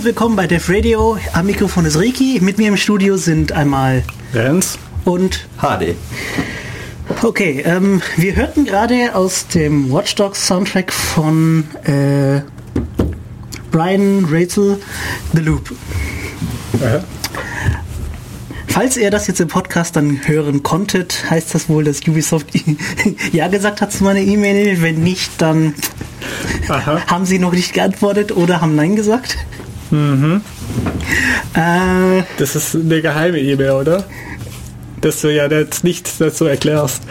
Hallo, willkommen bei Def Radio. Am Mikrofon ist Riki. Mit mir im Studio sind einmal Renz und HD. Okay, ähm, wir hörten gerade aus dem Watch Dogs Soundtrack von äh, Brian Rachel The Loop. Aha. Falls ihr das jetzt im Podcast dann hören konntet, heißt das wohl, dass Ubisoft ja gesagt hat zu meiner E-Mail. Wenn nicht, dann Aha. haben sie noch nicht geantwortet oder haben Nein gesagt. Mhm. Äh, Das ist eine geheime E-Mail, oder? Dass du ja jetzt nicht dazu erklärst.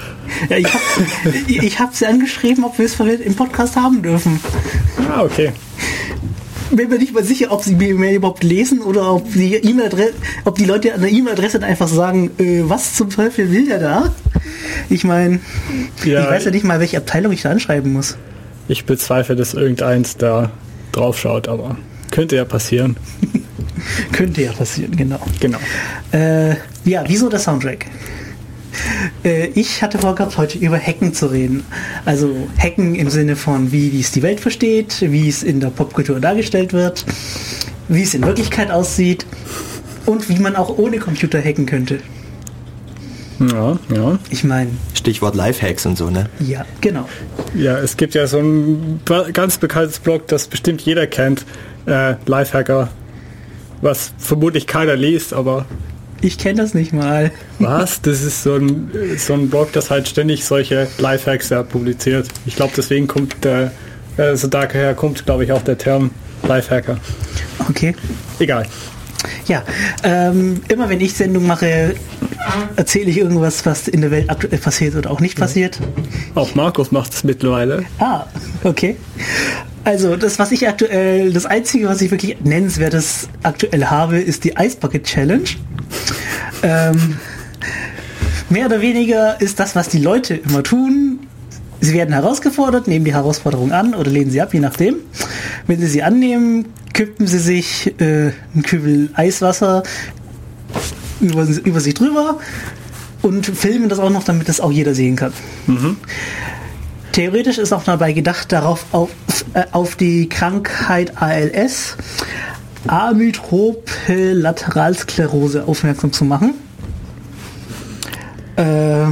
ja, ich habe hab sie angeschrieben, ob wir es im Podcast haben dürfen. Ah, okay. bin mir nicht mal sicher, ob sie die E-Mail überhaupt lesen oder ob die E-Mail-Adresse, ob die Leute an der E-Mail-Adresse einfach sagen, äh, was zum Teufel will der da? Ich meine, Ja, ich weiß ja nicht mal, welche Abteilung ich da anschreiben muss. Ich bezweifle, dass irgendeins da drauf schaut, aber könnte ja passieren. Könnte ja passieren, genau. Genau. Äh, ja, wieso der Soundtrack? Äh, ich hatte vorgehabt, heute über Hacken zu reden. Also Hacken im Sinne von, wie, wie es die Welt versteht, wie es in der Popkultur dargestellt wird, wie es in Wirklichkeit aussieht und wie man auch ohne Computer hacken könnte. Ja, ja. Ich meine, Stichwort Lifehacks und so, ne? ja, genau. Ja, es gibt ja so ein ganz bekanntes Blog, das bestimmt jeder kennt. Äh, Lifehacker. Was vermutlich keiner liest, aber Ich kenne das nicht mal. was? Das ist so ein, so ein Blog, das halt ständig solche Lifehacks ja, publiziert. Ich glaube, deswegen kommt der, also daher kommt, glaube ich, auch der Term Lifehacker. Okay. Egal. Ja, ähm, immer wenn ich Sendung mache, erzähle ich irgendwas, was in der Welt aktuell passiert oder auch nicht passiert. Auch Markus macht es mittlerweile. Ah, okay. Also das, was ich aktuell, das Einzige, was ich wirklich nennenswertes aktuell habe, ist die Ice Bucket Challenge. Ähm, mehr oder weniger ist das, was die Leute immer tun. Sie werden herausgefordert, nehmen die Herausforderung an oder lehnen sie ab, je nachdem. Wenn sie sie annehmen, kippen sie sich äh, einen Kübel Eiswasser über, über sich drüber und filmen das auch noch, damit das auch jeder sehen kann. Theoretisch ist auch dabei gedacht, darauf auf, äh, auf die Krankheit ALS, Amyotrophe-Lateralsklerose aufmerksam zu machen. Äh,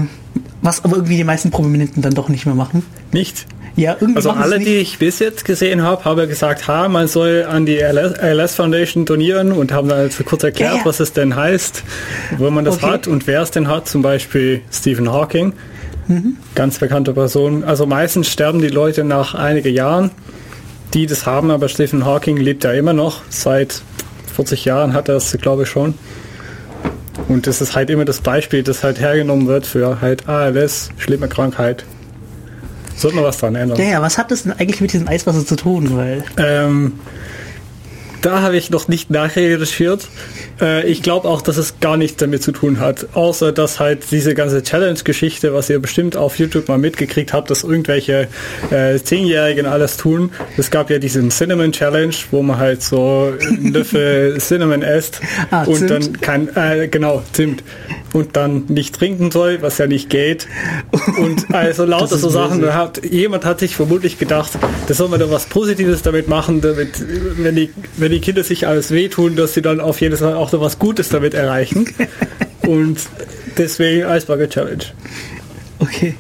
was aber irgendwie die meisten Prominenten dann doch nicht mehr machen. Nicht? Ja, irgendwie Also alle, die ich bis jetzt gesehen habe, haben ja gesagt, ha, man soll an die ALS, ALS Foundation donieren und haben dann also kurz erklärt, Ja, ja. was es denn heißt, wo man das Okay. hat und wer es denn hat, zum Beispiel Stephen Hawking, Mhm. ganz bekannte Person. Also meistens sterben die Leute nach einigen Jahren, die das haben, aber Stephen Hawking lebt ja immer noch. Seit 40 Jahren hat er es, glaube ich, schon. Und das ist halt immer das Beispiel, das halt hergenommen wird für halt ALS, schlimme Krankheit. Sollte man was dran ändern. Ja, ja, was hat das denn eigentlich mit diesem Eiswasser zu tun? Weil Ähm, da habe ich noch nicht nachrecherchiert. Äh, ich glaube auch, dass es gar nichts damit zu tun hat. Außer, dass halt diese ganze Challenge-Geschichte, was ihr bestimmt auf YouTube mal mitgekriegt habt, dass irgendwelche äh, Zehnjährigen alles tun. Es gab ja diesen Cinnamon Challenge, wo man halt so einen Löffel Cinnamon isst Ah, und Zimt. dann kann, äh, genau, Zimt. Und dann nicht trinken soll, was ja nicht geht. Und also lauter so Sachen, da hat, jemand hat sich vermutlich gedacht, das soll man doch was Positives damit machen, damit, wenn die, wenn die Kinder sich alles wehtun, dass sie dann auf jeden Fall auch noch was Gutes damit erreichen. Und deswegen Eisbucket Challenge. Okay.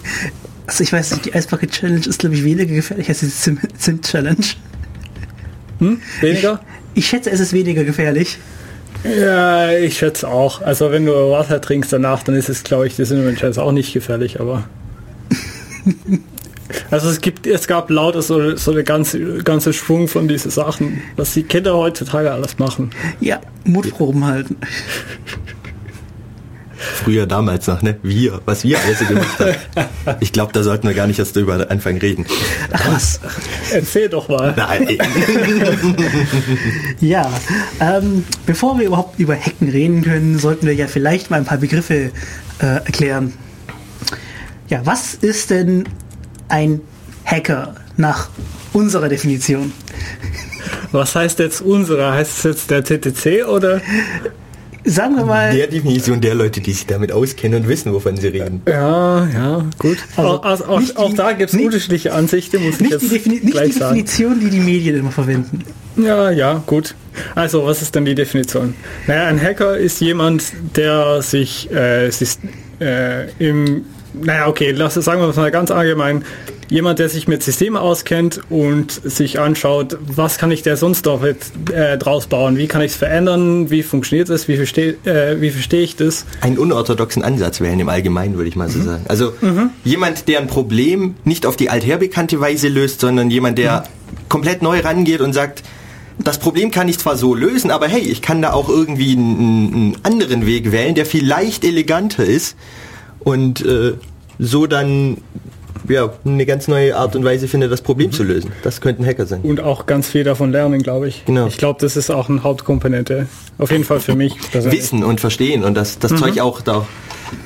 Also ich weiß nicht, die Ice Bucket Challenge ist, glaube ich, weniger gefährlich als die Zim- Zimt Challenge. Hm? Weniger? Ich schätze, es ist weniger gefährlich. Ja, ich schätze auch. Also wenn du Wasser trinkst danach, dann ist es, glaube ich, das Cinnamon Challenge auch nicht gefährlich, aber. Also es gibt, es gab lauter so, so eine ganze, ganze Schwung von diesen Sachen, was die Kinder heutzutage alles machen. Ja, Mutproben halten. Früher damals noch, ne? Wir, was wir alles so gemacht haben. Ich glaube, da sollten wir gar nicht erst drüber anfangen reden. Was. Erzähl doch mal. Nein. Ja, ähm, bevor wir überhaupt über Hacken reden können, sollten wir ja vielleicht mal ein paar Begriffe äh, erklären. Ja, was ist denn ein Hacker nach unserer Definition? Was heißt jetzt unsere? Heißt es jetzt der TTC oder? sagen wir mal, Der Definition der Leute, die sich damit auskennen und wissen, wovon sie reden. Ja, ja, gut. Also, auch, also, auch, nicht auch die- da gibt es unterschiedliche Ansichten, muss ich nicht jetzt die, Defini nicht die gleich sagen. Definition, die die Medien immer verwenden. Ja, ja, gut. Also, was ist denn die Definition? Naja, ein Hacker ist jemand, der sich, äh, sich äh, im, naja, okay, lass es sagen wir mal ganz allgemein, jemand, der sich mit Systemen auskennt und sich anschaut, was kann ich da sonst noch mit, äh, draus bauen, wie kann ich es verändern, wie funktioniert es, wie verstehe äh, wie verstehe ich das? Einen unorthodoxen Ansatz wählen im Allgemeinen, würde ich mal so sagen. Also jemand, der ein Problem nicht auf die altherbekannte Weise löst, sondern jemand, der komplett neu rangeht und sagt, das Problem kann ich zwar so lösen, aber hey, ich kann da auch irgendwie einen, einen anderen Weg wählen, der vielleicht eleganter ist und äh, so dann ja, eine ganz neue Art und Weise findet, das Problem zu lösen. Das könnte ein Hacker sein. Und auch ganz viel davon lernen, glaube ich. Genau. Ich glaube, das ist auch eine Hauptkomponente. Auf jeden Fall für mich. Wissen und verstehen und das, das Zeug auch da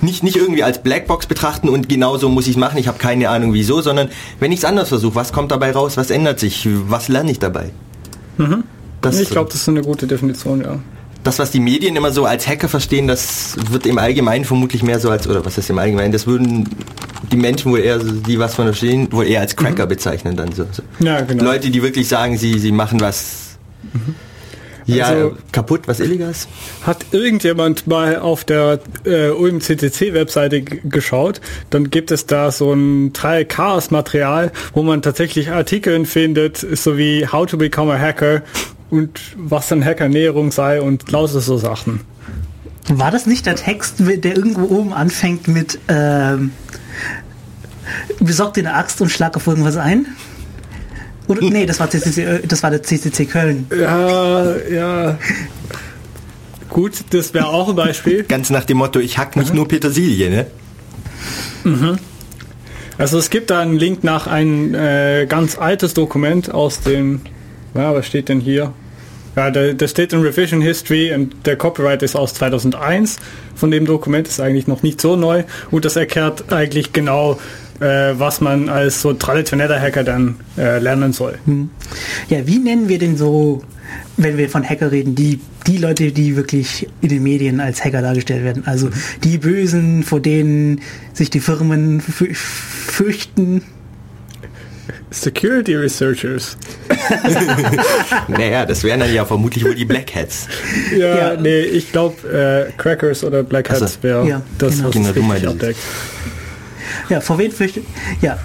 nicht, nicht irgendwie als Blackbox betrachten und genau so muss ich es machen, ich habe keine Ahnung wieso, sondern wenn ich es anders versuche, was kommt dabei raus, was ändert sich, was lerne ich dabei? Das, Ich glaube, das ist eine gute Definition, ja. Das, was die Medien immer so als Hacker verstehen, das wird im Allgemeinen vermutlich mehr so als, oder was ist im Allgemeinen, das würden die Menschen wohl eher, die was von verstehen, wohl eher als Cracker bezeichnen dann so. Ja, genau. Leute, die wirklich sagen, sie, sie machen was ja, Also- kaputt, was Illegales. Hat irgendjemand mal auf der äh, UMCCC-Webseite geschaut, dann gibt es da so ein Teil Chaos-Material, wo man tatsächlich Artikeln findet, so wie How to Become a Hacker und was eine Hackernäherung sei und lauter so Sachen. War das nicht der Text, der irgendwo oben anfängt mit ähm, besorgt dir eine Axt und schlag auf irgendwas ein? Oder, nee, das war, CCC, äh, das war der CCC Köln. Ja, ja. Gut, das wäre auch ein Beispiel. Ganz nach dem Motto, ich hack nicht nur Petersilie, ne? Also es gibt da einen Link nach ein äh, ganz altes Dokument aus dem, ja, was steht denn hier? Ja, da, da steht in Revision History und der Copyright ist aus 2001 von dem Dokument, ist eigentlich noch nicht so neu und das erklärt eigentlich genau, äh, was man als so traditioneller Hacker dann äh, lernen soll. Ja, wie nennen wir denn so, wenn wir von Hacker reden, die, die Leute, die wirklich in den Medien als Hacker dargestellt werden? Also die Bösen, vor denen sich die Firmen fü- fürchten. Security Researchers. Naja, das wären dann ja vermutlich wohl die Black Hats. Ja, Ja. nee, ich glaube äh, Crackers oder Black. Hats wäre Ja, das, genau. was Genau, richtig abdeckt. Ja, vor wen fürchtet? Ja,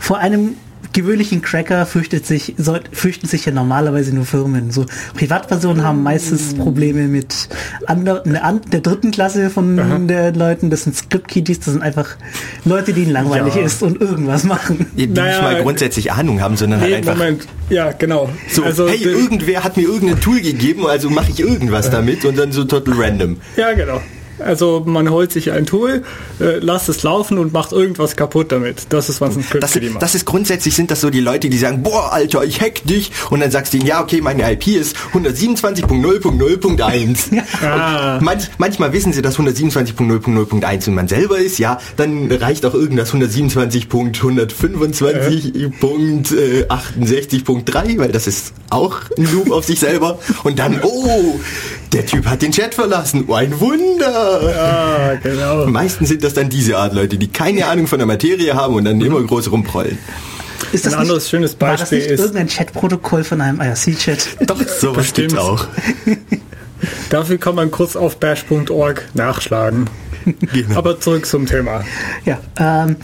vor einem gewöhnlichen Cracker fürchtet sich, soll, fürchten sich ja normalerweise nur Firmen. So Privatpersonen haben meistens Probleme mit ander, ne, an, der dritten Klasse von den Leuten. Das sind Script-Kiddies, das sind einfach Leute, denen langweilig Ja. ist und irgendwas machen. Die Naja, nicht mal grundsätzlich Ahnung haben, sondern halt einfach Moment. Ja, genau. so, also, hey, irgendwer hat mir irgendein Tool gegeben, also mache ich irgendwas damit und dann so total random. Ja, genau. Also man holt sich ein Tool, äh, lasst es laufen und macht irgendwas kaputt damit. Das ist was ein Script Das, macht. das ist grundsätzlich sind das so die Leute, die sagen, boah, Alter, ich hack dich und dann sagst du ihnen, ja, okay, meine IP ist 127.0.0.1. Ah. Und manch, manchmal wissen sie, dass 127.0.0.1 und man selber ist, ja, dann reicht auch irgendwas 127.125.165.68.3, weil das ist auch ein Loop auf sich selber und dann, oh, der Typ hat den Chat verlassen, oh, ein Wunder. ah, genau. Meistens sind das dann diese Art Leute, die keine Ahnung von der Materie haben und dann immer groß rumprollen. Ist Ein anderes schönes war das Beispiel nicht ist- irgendein Chatprotokoll von einem IRC-Chat? Doch, sowas Bestimmt. gibt's auch. Dafür kann man kurz auf bash.org nachschlagen. Genau. Aber zurück zum Thema. Ja, ähm,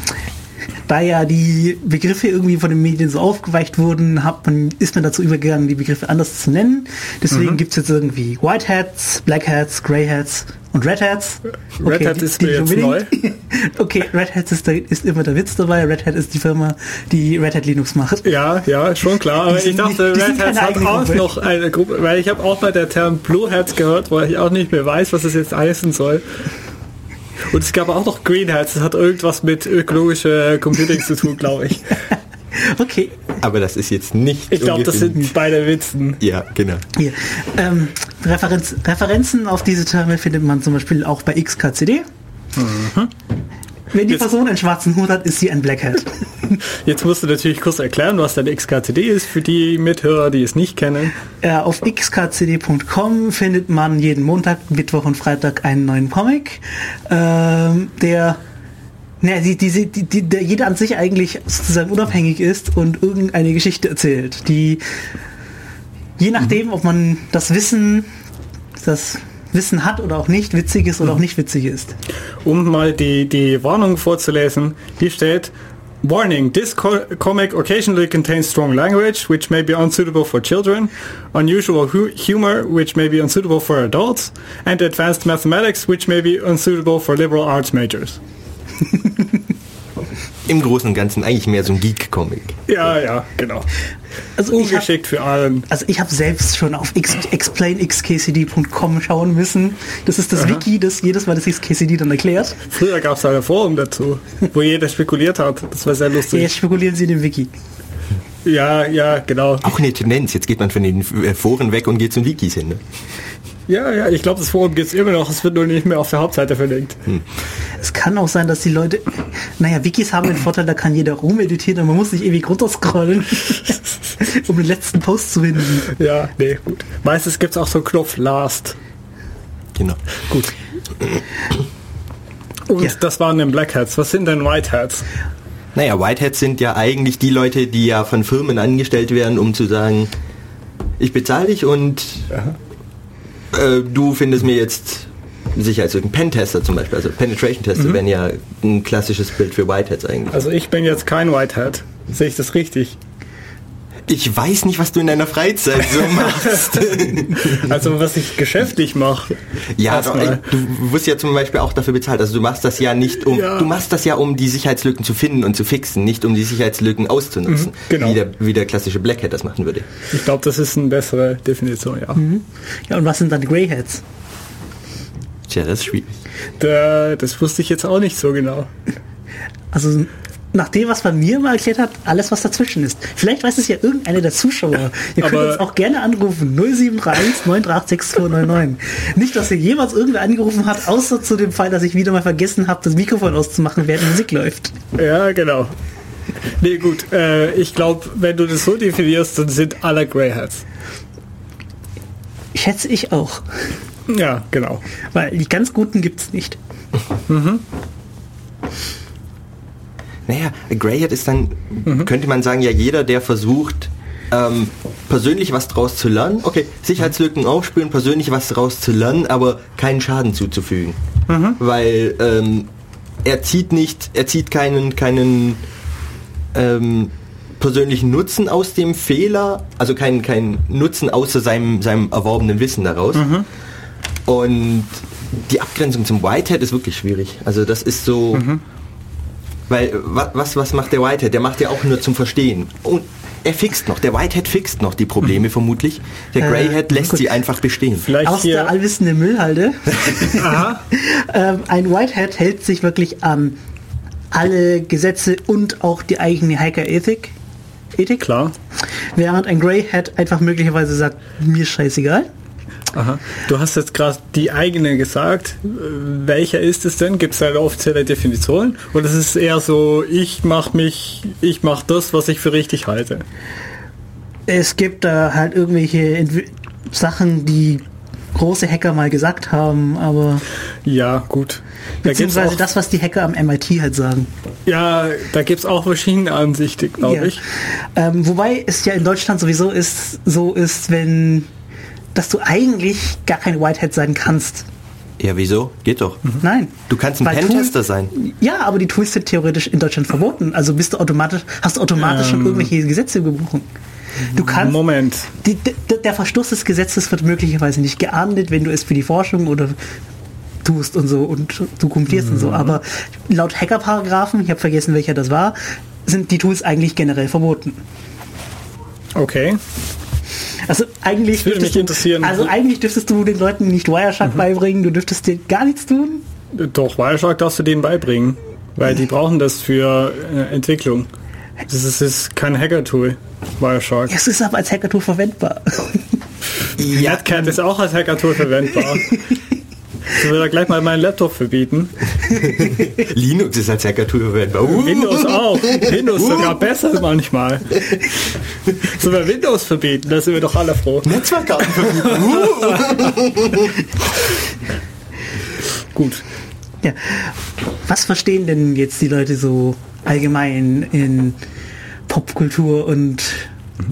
da ja die Begriffe irgendwie von den Medien so aufgeweicht wurden, hat man, ist man dazu übergegangen, die Begriffe anders zu nennen. Deswegen gibt's jetzt irgendwie White Hats, Black Hats, Grey Hats und Red Hats. Red Hat ist die mir jetzt unbedingt- okay, Red Hat ist, der, ist immer der Witz dabei. Red Hat ist die Firma, die Red Hat Linux macht. Ja, ja, schon klar. Aber ich dachte, nicht- Red sind Hat auch Gruppe. noch eine Gruppe, weil ich habe auch mal der Term Blue Hats gehört, weil ich auch nicht mehr weiß, was es jetzt heißen soll. Und es gab auch noch Green Hats, das hat irgendwas mit ökologischer Computing zu tun, glaube ich. Okay, Aber das ist jetzt nicht. Ich glaube, das sind beide Witzen. Ja, genau. hier. Ähm, Referenz, Referenzen auf diese Terme findet man zum Beispiel auch bei XKCD. Wenn die Jetzt- Person einen schwarzen Hut hat, ist sie ein Black Hat. Jetzt musst du natürlich kurz erklären, was dein XKCD ist für die Mithörer, die es nicht kennen. Äh, auf xkcd.com findet man jeden Montag, Mittwoch und Freitag einen neuen Comic, ähm, der ne, die, die, die, die, der jeder an sich eigentlich sozusagen unabhängig ist und irgendeine Geschichte erzählt, die je nachdem, ob man das Wissen, das Wissen hat oder auch nicht, witzig ist oder auch nicht witzig ist. Um mal die, die Warnung vorzulesen, hier steht Warning, this co comic occasionally contains strong language, which may be unsuitable for children, unusual hu humor, which may be unsuitable for adults, and advanced mathematics, which may be unsuitable for liberal arts majors. Im Großen und Ganzen eigentlich mehr so ein Geek-Comic. Ja, ja, genau. Also ich hab, Ungeschickt für allen. also ich habe selbst schon auf x, explainxkcd.com schauen müssen. Das ist das Wiki, das jedes Mal das XKCD dann erklärt. Früher gab es ein Forum dazu, wo jeder spekuliert hat. Das war sehr lustig. Jetzt spekulieren sie in dem Wiki. Ja, ja, genau. Auch eine Tendenz. Jetzt geht man von den äh, Foren weg und geht zum Wikis hin. Ne? Ja, ja, ich glaube, das Forum gibt es immer noch. Es wird nur nicht mehr auf der Hauptseite verlinkt. Es kann auch sein, dass die Leute, naja, Wikis haben den Vorteil, da kann jeder rumeditieren und man muss nicht ewig runterscrollen, um den letzten Post zu finden. Ja, nee, gut. Meistens gibt es auch so einen Knopf Last. Genau. Gut. Und Ja. das waren den Black Hats. Was sind denn White Hats? Naja, Whiteheads sind ja eigentlich die Leute, die ja von Firmen angestellt werden, um zu sagen, ich bezahle dich und äh, du findest mir jetzt Sicherheitslücken. Pentester zum Beispiel, also Penetration-Tester wären ja ein klassisches Bild für Whiteheads eigentlich. Also ich bin jetzt kein White Hat. Sehe ich das richtig? Ich weiß nicht, was du in deiner Freizeit so machst. Also was ich geschäftlich mache. ja, ey, du wirst ja zum Beispiel auch dafür bezahlt. Also du machst das ja nicht um, Ja. du machst das ja um die Sicherheitslücken zu finden und zu fixen, nicht um die Sicherheitslücken auszunutzen, genau. wie, der, wie der klassische Black Hat das machen würde. Ich glaube, das ist eine bessere Definition, ja. Ja, und was sind dann Grey Hats? Tja, das ist schwierig. Da, das wusste ich jetzt auch nicht so genau. Also nach dem, was man mir mal erklärt hat, alles, was dazwischen ist. Vielleicht weiß es ja irgendeiner der Zuschauer. Ihr könnt uns auch gerne anrufen. 0731 938 6299. Nicht, dass ihr jemals irgendwer angerufen hat, außer zu dem Fall, dass ich wieder mal vergessen habe, das Mikrofon auszumachen, während Musik läuft. Ja, genau. Nee, gut. Äh, ich glaube, wenn du das so definierst, dann sind alle Grey Hats. Schätze ich auch. Ja, genau. Weil die ganz guten gibt's nicht. Naja, Greyhead ist dann, könnte man sagen, ja jeder, der versucht, ähm, persönlich was draus zu lernen. Okay, Sicherheitslücken aufspüren, persönlich was draus zu lernen, aber keinen Schaden zuzufügen. Weil ähm, er zieht nicht, er zieht keinen, keinen ähm, persönlichen Nutzen aus dem Fehler, also keinen, keinen Nutzen außer seinem, seinem erworbenen Wissen daraus. Und die Abgrenzung zum Whitehead ist wirklich schwierig. Also das ist so, weil wa- was, was macht der Whitehead? Der macht ja auch nur zum Verstehen. Und er fixt noch. Der Whitehead fixt noch die Probleme vermutlich. Der Äh, Greyhead lässt gut. sie einfach bestehen. Vielleicht Aus hier. der allwissende Müllhalde. Ähm, ein Whitehead hält sich wirklich an alle Gesetze und auch die eigene Hacker-Ethik. Ethik? Klar. Während ein Greyhead einfach möglicherweise sagt, mir scheißegal. Aha. Du hast jetzt gerade die eigene gesagt. Welcher ist es denn? Gibt es eine offizielle Definition? Oder ist es eher so, ich mache mich, ich mache das, was ich für richtig halte? Es gibt da halt irgendwelche Entwi Sachen, die große Hacker mal gesagt haben, aber Ja, gut. Da beziehungsweise auch, das, was die Hacker am MIT halt sagen. ja, da gibt es auch verschiedene Ansichten, glaube Ja. ich. Ähm, wobei es ja in Deutschland sowieso ist, so ist, wenn, dass du eigentlich gar kein Whitehead sein kannst. Ja, wieso? Geht doch. Nein. Du kannst ein Weil Pentester Tool- sein. Ja, aber die Tools sind theoretisch in Deutschland verboten. Also bist du automatisch, hast du automatisch schon irgendwelche Gesetze gebrochen. Du kannst, Moment. die, der, der Verstoß des Gesetzes wird möglicherweise nicht geahndet, wenn du es für die Forschung oder tust und so und dokumentierst und so. Aber laut Hacker-Paragraphen, ich habe vergessen, welcher das war, sind die Tools eigentlich generell verboten. Okay. Also eigentlich würde dürftest mich interessieren. Du, also eigentlich dürftest du den Leuten nicht Wireshark beibringen, du dürftest dir gar nichts tun. Doch, Wireshark darfst du denen beibringen. Weil die brauchen das für äh, Entwicklung. Das ist, ist kein Hacker-Tool, Wireshark. Es ist aber als Hacker-Tool verwendbar. Ja, Netcat ist auch als Hacker-Tool verwendbar. Ich will da gleich mal meinen Laptop verbieten. Linux ist als Hacker-Tool verwendbar. Uh. Windows auch. Windows sogar besser manchmal. Sollen wir Windows verbieten? Da sind wir doch alle froh. Netzwerkkarten verbieten. Gut. Ja. Was verstehen denn jetzt die Leute so allgemein in Popkultur und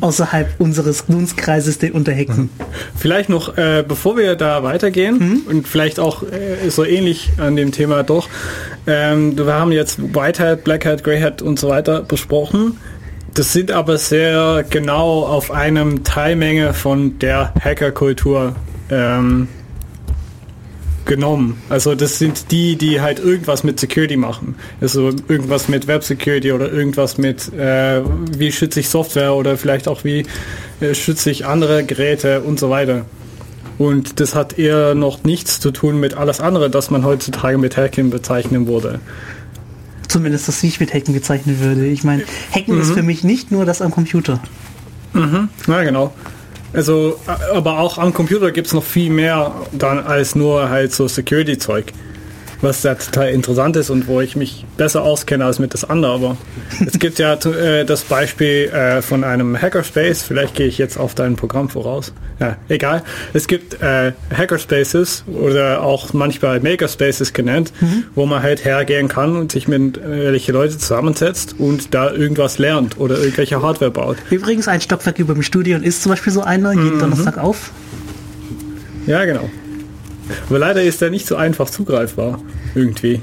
außerhalb unseres Dunstkreises den Unterhexen? Vielleicht noch, äh, bevor wir da weitergehen und vielleicht auch äh, so ähnlich an dem Thema doch, ähm, wir haben jetzt Whitehead, Blackhead, Greyhead und so weiter besprochen. Das sind aber sehr genau auf einem Teilmenge von der Hackerkultur ähm, genommen. Also das sind die, die halt irgendwas mit Security machen. Also irgendwas mit Web Security oder irgendwas mit äh, wie schütze ich Software oder vielleicht auch wie äh, schütze ich andere Geräte und so weiter. Und das hat eher noch nichts zu tun mit alles andere, das man heutzutage mit Hacking bezeichnen würde. Zumindest das, wie ich mit Hacken bezeichnen würde. Ich meine, Hacken ist für mich nicht nur das am Computer. Ja, genau. Also, a- aber auch am Computer gibt es noch viel mehr dann als nur halt so Security-Zeug. Was da total interessant ist und wo ich mich besser auskenne als mit das andere. Aber es gibt ja äh, das Beispiel äh, von einem Hackerspace. Vielleicht gehe ich jetzt auf dein Programm voraus. Ja, egal. Es gibt äh, Hackerspaces oder auch manchmal Makerspaces genannt, wo man halt hergehen kann und sich mit welche Leute zusammensetzt und da irgendwas lernt oder irgendwelche Hardware baut. Übrigens, ein Stockwerk über dem Studion ist zum Beispiel so einer, jeden Donnerstag auf. Ja, genau. Aber leider ist der nicht so einfach zugreifbar. Irgendwie.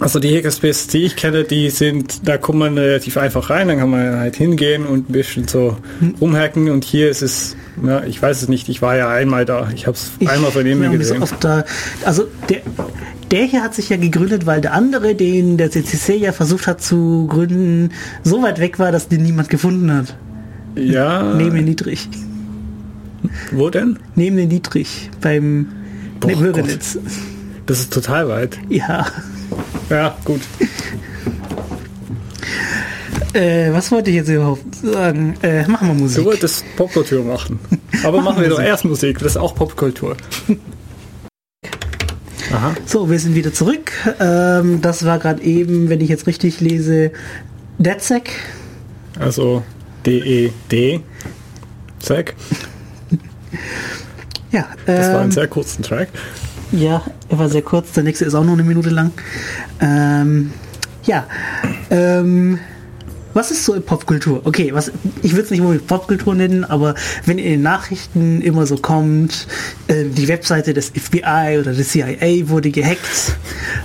Also die Hackerspaces, die ich kenne, die sind, da kommt man relativ einfach rein, dann kann man halt hingehen und ein bisschen so rumhacken und hier ist es, ja, ich weiß es nicht, ich war ja einmal da, ich habe es einmal von so gesehen. oft da. Also der, der hier hat sich ja gegründet, weil der andere, den der CCC ja versucht hat zu gründen, so weit weg war, dass den niemand gefunden hat. Ja, Neben Dietrich. Wo denn? Neben den Dietrich beim Boah, Bürgernetz. Das ist total weit. Ja. Ja, gut. Äh, was wollte ich jetzt überhaupt sagen? Äh, machen wir Du Musik. wolltest Popkultur machen. Aber machen wir doch erst Musik, das ist auch Popkultur. Aha. So, wir sind wieder zurück. Ähm, das war gerade eben, wenn ich jetzt richtig lese, DedSec. Also D-E-D. Zack. Ja, Das war ein ähm, sehr kurzen Track. ja, er war sehr kurz. Der nächste ist auch nur eine Minute lang. Ähm, ja, ähm, was ist so in Popkultur? Okay, was, ich würde es nicht unbedingt Popkultur nennen, aber wenn in den Nachrichten immer so kommt, äh, die Webseite des FBI oder des CIA wurde gehackt,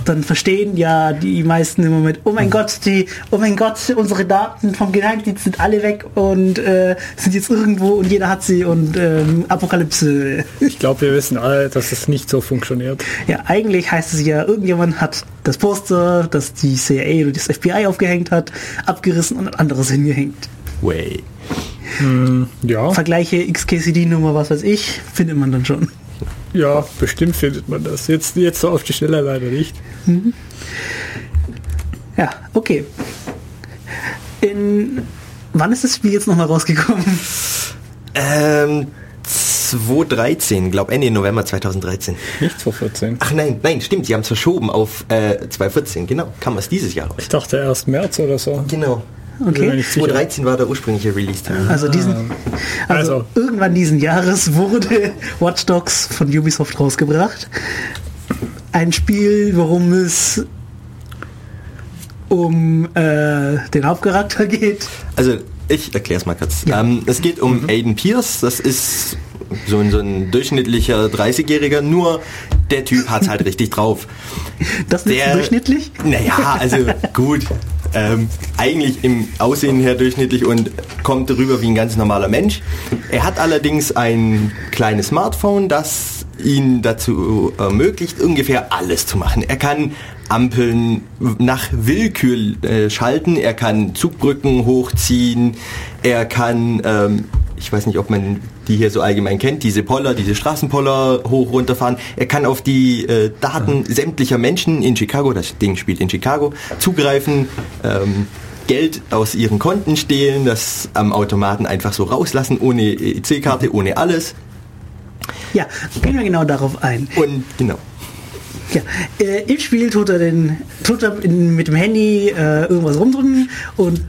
dann verstehen ja die meisten im Moment, oh mein Gott, die, oh mein Gott, unsere Daten vom Geheimdienst sind alle weg und äh, sind jetzt irgendwo und jeder hat sie und ähm, Apokalypse. Ich glaube, wir wissen alle, dass es nicht so funktioniert. Ja, eigentlich heißt es ja, irgendjemand hat das Poster, das die CIA oder das FBI aufgehängt hat, abgerissen und ein anderes hingehängt. Way. Ja, Vergleiche XKCD-Nummer, was weiß ich, findet man dann schon. ja, bestimmt findet man das. Jetzt, jetzt so auf die Stelle leider nicht. Ja, okay. In, wann ist das Spiel jetzt nochmal rausgekommen? Ähm, 2013, glaube Ende November 2013. Nicht 2014. Ach nein, nein, stimmt, sie haben es verschoben auf äh, 2014, genau. Kam es dieses Jahr raus. Ich dachte erst März oder so. Genau. Okay. nicht sicher. 2013 war der ursprüngliche Release-Termin. Also diesen, also, Also. irgendwann diesen Jahres wurde Watch Dogs von Ubisoft rausgebracht. Ein Spiel, worum es um äh, den Hauptcharakter geht. Also ich erkläre es mal kurz. Ähm, es geht um Aiden Pierce, das ist so ein, so ein durchschnittlicher 30-Jähriger, nur der Typ hat halt richtig drauf. Das ist Der- durchschnittlich. Naja, also gut. Ähm, eigentlich im Aussehen her durchschnittlich und kommt rüber wie ein ganz normaler Mensch. Er hat allerdings ein kleines Smartphone, das ihn dazu ermöglicht, ungefähr alles zu machen. Er kann Ampeln nach Willkür äh, schalten, er kann Zugbrücken hochziehen, er kann, ähm, ich weiß nicht, ob man die hier so allgemein kennt, diese Poller, diese Straßenpoller hoch runterfahren. Er kann auf die äh, Daten sämtlicher Menschen in Chicago, das Ding spielt in Chicago, zugreifen, ähm, Geld aus ihren Konten stehlen, das am Automaten einfach so rauslassen, ohne EC-Karte, ohne alles. Ja, gehen wir genau darauf ein. Und genau. Ja, äh, im Spiel tut er, den, tut er in, mit dem Handy äh, irgendwas rumdrücken und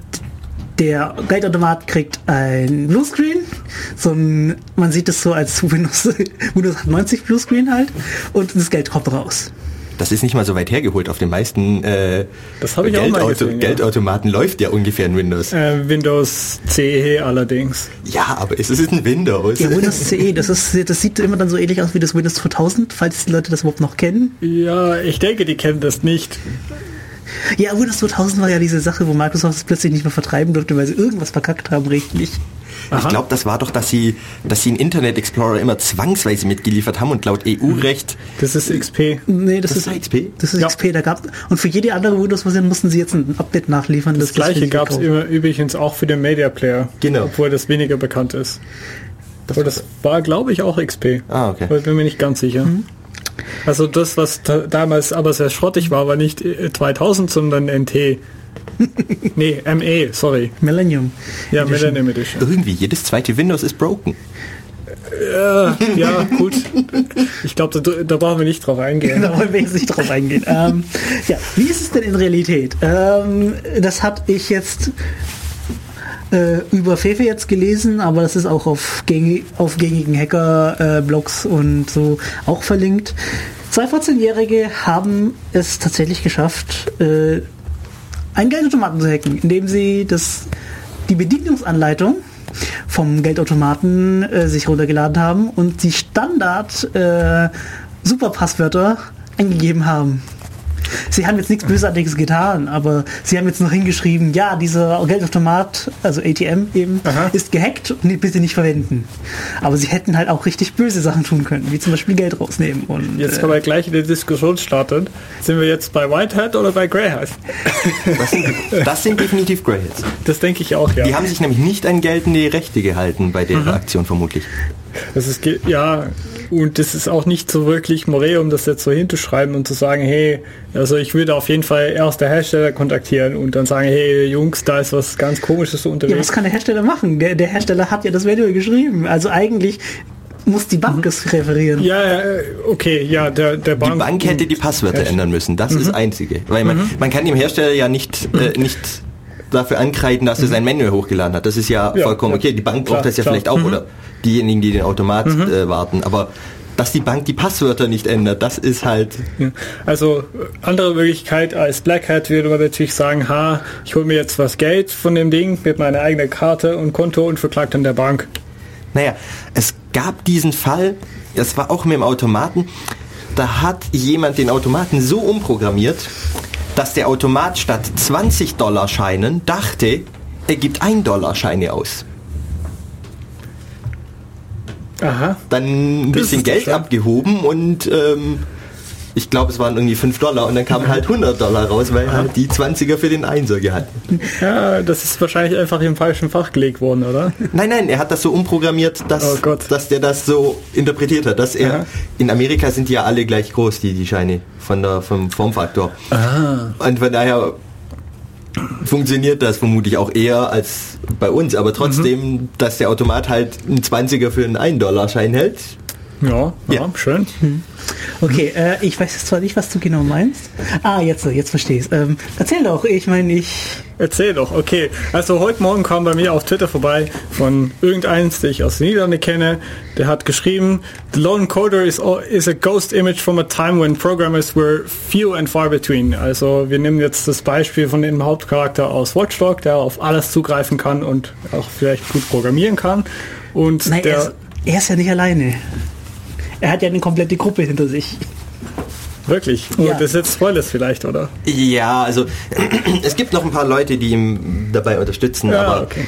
der Geldautomat kriegt ein Bluescreen. So ein, man sieht es so als Windows, Windows 90 Bluescreen halt und das Geld kommt raus. Das ist nicht mal so weit hergeholt. Auf den meisten äh, Das habe ich auch mal Geldauto gesehen, ja. Geldautomaten läuft ja ungefähr in Windows. Äh, Windows CE allerdings. Ja, aber es ist ein Windows. Ja, Windows CE, das, ist, das sieht immer dann so ähnlich aus wie das Windows 2000, falls die Leute das überhaupt noch kennen. Ja, ich denke, die kennen das nicht. Ja, Windows 2000 war ja diese Sache, wo Microsoft es plötzlich nicht mehr vertreiben durfte, weil sie irgendwas verkackt haben, rechtlich. Ich glaube, das war doch, dass sie, dass sie einen Internet Explorer immer zwangsweise mitgeliefert haben und laut EU-Recht. Das ist XP. Nee, das, Das ist XP? Das ist Ja. XP, da gab und für jede andere Windows-Version mussten sie jetzt ein Update nachliefern. Das gleiche wir gab es übrigens auch für den Media Player. Genau. Obwohl das weniger bekannt ist. Aber das war, glaube ich, auch XP. Ah, okay. Aber ich bin mir nicht ganz sicher. Mhm. Also das, was da, damals aber sehr schrottig war, war nicht äh, 2000, sondern NT. nee, ME, sorry. Millennium. Ja, Edition. Millennium Edition. Irgendwie, jedes zweite Windows ist broken. Äh, ja, gut. Ich glaube, da, da brauchen wir nicht drauf eingehen. Da wollen wir jetzt nicht drauf eingehen. ähm, ja, wie ist es denn in Realität? Ähm, das hatte ich jetzt äh, über Fefe jetzt gelesen, aber das ist auch auf, gängig, auf gängigen Hacker-Blogs und so auch verlinkt. Zwei 14-Jährige haben es tatsächlich geschafft, äh, einen Geldautomaten zu hacken, indem sie das, die Bedienungsanleitung vom Geldautomaten äh, sich runtergeladen haben und die Standard äh, Superpasswörter eingegeben haben. Sie haben jetzt nichts Bösartiges getan, aber sie haben jetzt noch hingeschrieben, ja, dieser Geldautomat, also ATM eben, Aha. ist gehackt und die bitte nicht verwenden. Aber sie hätten halt auch richtig böse Sachen tun können, wie zum Beispiel Geld rausnehmen. Und, Jetzt äh, können wir gleich eine Diskussion starten. Sind wir jetzt bei Whitehead oder bei Greyhead? Das sind, das sind definitiv Greyheads. Das denke ich auch, ja. Die haben sich nämlich nicht an geltende Rechte gehalten bei der Aktion vermutlich. Das ist, ja, und das ist auch nicht so wirklich Moreum, das jetzt so hinzuschreiben und zu sagen, hey, also ich würde auf jeden Fall erst der Hersteller kontaktieren und dann sagen, hey Jungs, da ist was ganz komisches so ja, was unterwegs. kann der Hersteller machen? Der, der Hersteller hat ja das Manual geschrieben. Also eigentlich muss die Bank es referieren. Ja, ja, äh, okay, ja, der, der Die Bank. Bank hätte die Passwörter ändern müssen. Das ist das Einzige. Weil man, man kann dem Hersteller ja nicht, äh, nicht dafür ankreiden, dass er sein Manual hochgeladen hat. Das ist ja, Ja, vollkommen okay. Die Bank Klar, braucht das ja klar. vielleicht auch oder diejenigen, die den Automat äh, warten. Aber dass die Bank die Passwörter nicht ändert, das ist halt Ja. Also andere Möglichkeit als Black Hat würde man natürlich sagen, ha, ich hole mir jetzt was Geld von dem Ding mit meiner eigenen Karte und Konto und verklagt dann der Bank. Naja, es gab diesen Fall, das war auch mit dem Automaten, da hat jemand den Automaten so umprogrammiert, dass der Automat statt 20 Dollar Scheinen dachte, er gibt 1 Dollar Scheine aus. Aha. Dann ein bisschen Geld schön. abgehoben und ähm, ich glaube, es waren irgendwie 5 Dollar und dann kamen halt 100 Dollar raus, weil halt die 20er für den Einser gehalten. Ja, das ist wahrscheinlich einfach im falschen Fach gelegt worden, oder? Nein, nein, er hat das so umprogrammiert, dass, Oh dass der das so interpretiert hat, dass er, Aha. in Amerika sind die ja alle gleich groß, die, die Scheine, von der, vom Formfaktor. Ah. Und von daher funktioniert das vermutlich auch eher als bei uns, aber trotzdem, Mhm. dass der Automat halt einen 20er für einen 1-Dollar-Schein hält. Ja, ja, Ja. schön. Okay, äh, ich weiß jetzt zwar nicht, was du genau meinst. Ah, jetzt, jetzt verstehe ich ähm, Erzähl doch, ich meine, ich... Erzähl doch, okay. Also heute Morgen kam bei mir auf Twitter vorbei von irgendeins, der ich aus den Niederlanden kenne, der hat geschrieben, The lone coder is, is a ghost image from a time when programmers were few and far between. Also wir nehmen jetzt das Beispiel von dem Hauptcharakter aus Watchdog, der auf alles zugreifen kann und auch vielleicht gut programmieren kann. Und Nein, er der ist, er ist ja nicht alleine. Er hat ja eine komplette Gruppe hinter sich. wirklich, Ja. das ist jetzt Spoilers vielleicht, oder? Ja, also es gibt noch ein paar Leute, die ihm dabei unterstützen, Ja, aber okay.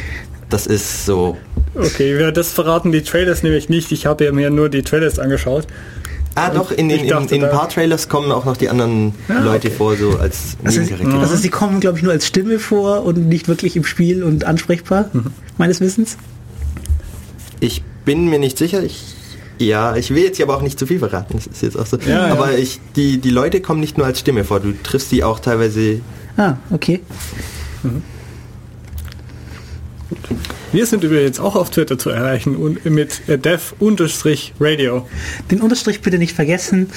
das ist so. Okay, ja, das verraten die Trailers nämlich nicht. Ich habe ja mir nur die Trailers angeschaut. Ah, doch, in, den, in, in ein paar Trailers kommen auch noch die anderen Ah, Leute okay. vor, so als Also, Nebencharaktere. also sie kommen, glaube ich, nur als Stimme vor und nicht wirklich im Spiel und ansprechbar, Mhm. meines Wissens. Ich bin mir nicht sicher. Ich, ja, ich will jetzt hier aber auch nicht zu viel verraten. Das ist jetzt auch so. Ja, ja. aber ich, die, die Leute kommen nicht nur als Stimme vor. Du triffst die auch teilweise. Ah, okay. Wie Wir sind übrigens auch auf Twitter zu erreichen und mit dev-radio. Den Unterstrich bitte nicht vergessen.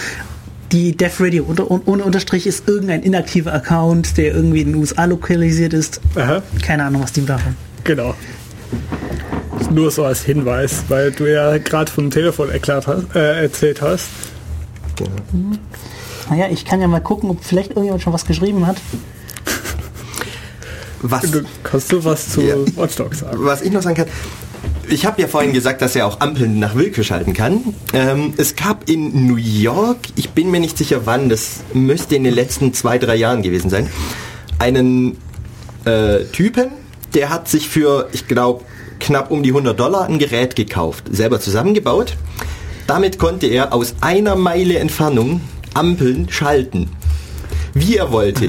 Die Dev Radio unter, ohne Unterstrich ist irgendein inaktiver Account, der irgendwie in den USA lokalisiert ist. Aha. Keine Ahnung, was die machen. Genau. Nur so als Hinweis, weil du ja gerade vom Telefon erklärt hast, äh, erzählt hast. Naja, ich kann ja mal gucken, ob vielleicht irgendjemand schon was geschrieben hat. Was, Du, kannst du was zu Ja. Watch Dogs sagen? was ich noch sagen kann, ich habe ja vorhin gesagt, dass er auch Ampeln nach Willkür schalten kann. Ähm, es gab in New York, ich bin mir nicht sicher wann, das müsste in den letzten zwei, drei Jahren gewesen sein, einen äh, Typen, der hat sich für, ich glaube, knapp um die 100 Dollar ein Gerät gekauft, selber zusammengebaut. Damit konnte er aus einer Meile Entfernung Ampeln schalten. Wie er wollte.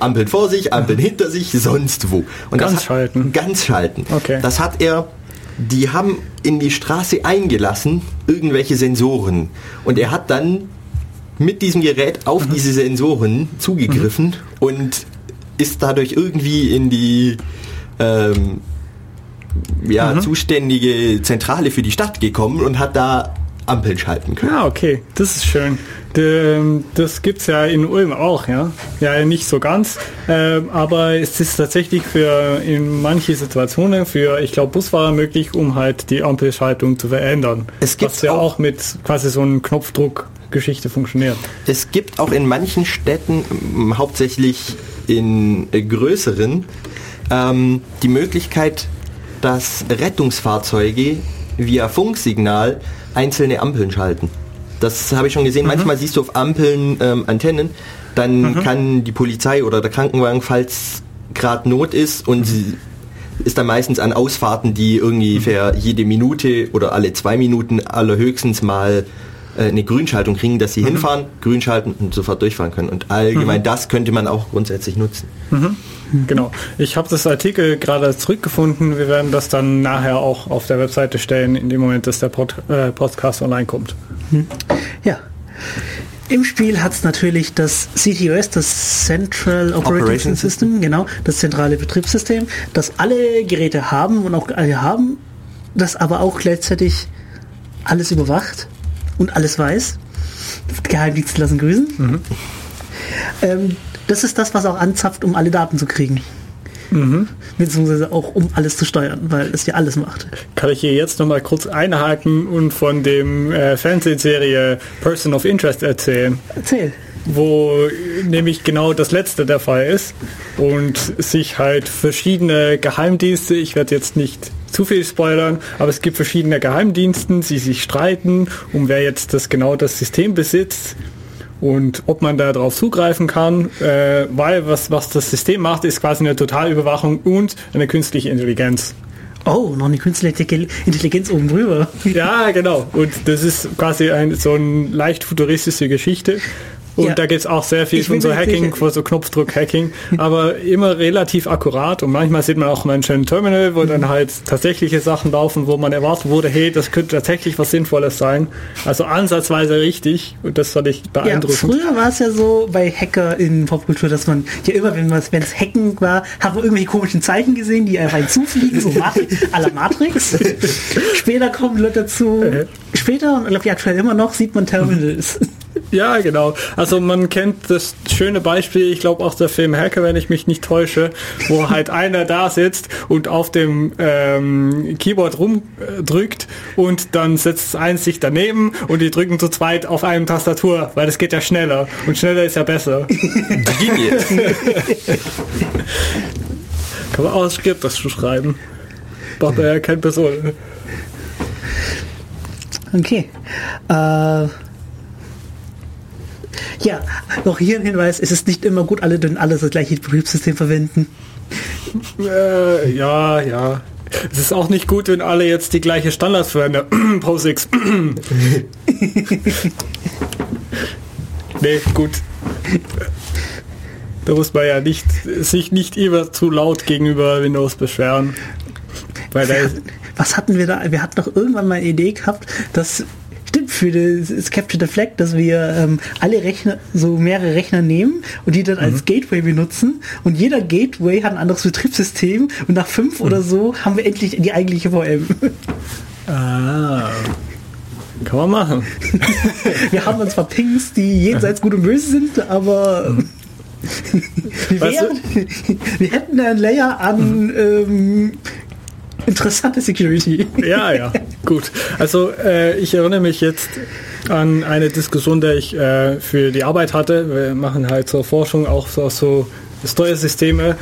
Ampeln vor sich, Ampeln hinter sich, sonst wo. Und Ganz das hat- schalten. Ganz schalten. Okay. Das hat er, die haben in die Straße eingelassen, irgendwelche Sensoren. Und er hat dann mit diesem Gerät Mhm. auf diese Sensoren zugegriffen und ist dadurch irgendwie in die ähm, ja, Mhm. zuständige Zentrale für die Stadt gekommen und hat da Ampeln schalten können. Ja, okay, das ist schön. D- Das gibt's ja in Ulm auch, ja. Ja, nicht so ganz, ähm, aber es ist tatsächlich für in manche Situationen für, ich glaube, Busfahrer möglich, um halt die Ampelschaltung zu verändern. Es gibt ja auch- auch mit quasi so einem Knopfdruck-Geschichte funktioniert. Es gibt auch in manchen Städten, m, hauptsächlich in äh, größeren, ähm, die Möglichkeit, dass Rettungsfahrzeuge via Funksignal einzelne Ampeln schalten. Das habe ich schon gesehen. Manchmal siehst du auf Ampeln ähm, Antennen, dann kann die Polizei oder der Krankenwagen, falls gerade Not ist und sie ist dann meistens an Ausfahrten, die irgendwie für jede Minute oder alle zwei Minuten allerhöchstens mal äh, eine Grünschaltung kriegen, dass sie hinfahren, grün schalten und sofort durchfahren können. Und allgemein das könnte man auch grundsätzlich nutzen. Genau. Ich habe das Artikel gerade zurückgefunden. Wir werden das dann nachher auch auf der Webseite stellen, in dem Moment, dass der Pod äh, Podcast online kommt. Ja. Im Spiel hat es natürlich das CTOS, das Central Operating Operation System, genau, das zentrale Betriebssystem, das alle Geräte haben und auch alle haben, das aber auch gleichzeitig alles überwacht und alles weiß. Geheimdienste lassen grüßen. Ähm, das ist das, was auch anzapft, um alle Daten zu kriegen. Beziehungsweise auch um alles zu steuern, weil es ja alles macht. Kann ich hier jetzt noch mal kurz einhaken und von dem äh, Fernsehserie Person of Interest erzählen, Erzähl. wo nämlich genau das letzte der Fall ist und sich halt verschiedene Geheimdienste, ich werde jetzt nicht zu viel spoilern, aber es gibt verschiedene Geheimdiensten, die sich streiten, um wer jetzt das genau das System besitzt und ob man da drauf zugreifen kann, äh, weil was, was das System macht, ist quasi eine Totalüberwachung und eine künstliche Intelligenz. Oh, noch eine künstliche Intelligenz oben drüber. Ja, genau. Und das ist quasi ein, so eine leicht futuristische Geschichte. Und Ja. da gibt es auch sehr viel Ich von so Hacking, von so Knopfdruck-Hacking, aber immer relativ akkurat. Und manchmal sieht man auch mal ein schönes Terminal, wo Mhm. dann halt tatsächliche Sachen laufen, wo man erwartet wurde, hey, das könnte tatsächlich was Sinnvolles sein. Also ansatzweise richtig. Und das fand ich Ja, beeindruckend. früher war es ja so bei Hacker in Popkultur, dass man ja immer, wenn es Hacken war, hat man irgendwelche komischen Zeichen gesehen, die einfach hinzufliegen, so Matri à la Matrix. Später kommen Leute dazu. Später, und ich glaube aktuell immer noch, sieht man Terminals. Ja, genau. Also man kennt das schöne Beispiel, ich glaube auch der Film Hacker, wenn ich mich nicht täusche, wo halt einer da sitzt und auf dem ähm, Keyboard rumdrückt und dann setzt eins sich daneben und die drücken zu zweit auf einem Tastatur, weil das geht ja schneller und schneller ist ja besser. Kann man auch das Skript das zu schreiben. Braucht man ja keine Person. Okay. Äh, ja, noch hier ein Hinweis, es ist nicht immer gut, alle denn alle das gleiche Betriebssystem verwenden. Äh, ja, ja. Es ist auch nicht gut, wenn alle jetzt die gleiche Standards verwenden. POSIX. nee, gut. Da muss man ja nicht, sich nicht immer zu laut gegenüber Windows beschweren. Weil Was hatten wir da? Wir hatten doch irgendwann mal eine Idee gehabt, dass für das Capture the Flag, dass wir ähm, alle Rechner, so mehrere Rechner nehmen und die dann als Gateway benutzen und jeder Gateway hat ein anderes Betriebssystem und nach fünf oder so haben wir endlich die eigentliche VM. Ah. Kann man machen. Wir haben dann zwar Pings, die jenseits gut und böse sind, aber wir, Weißt du- wären, wir hätten einen Layer an ähm, interessante Security. Ja, ja, gut. Also äh, ich erinnere mich jetzt an eine Diskussion, der ich äh, für die Arbeit hatte. Wir machen halt zur Forschung auch so, so Steuersysteme,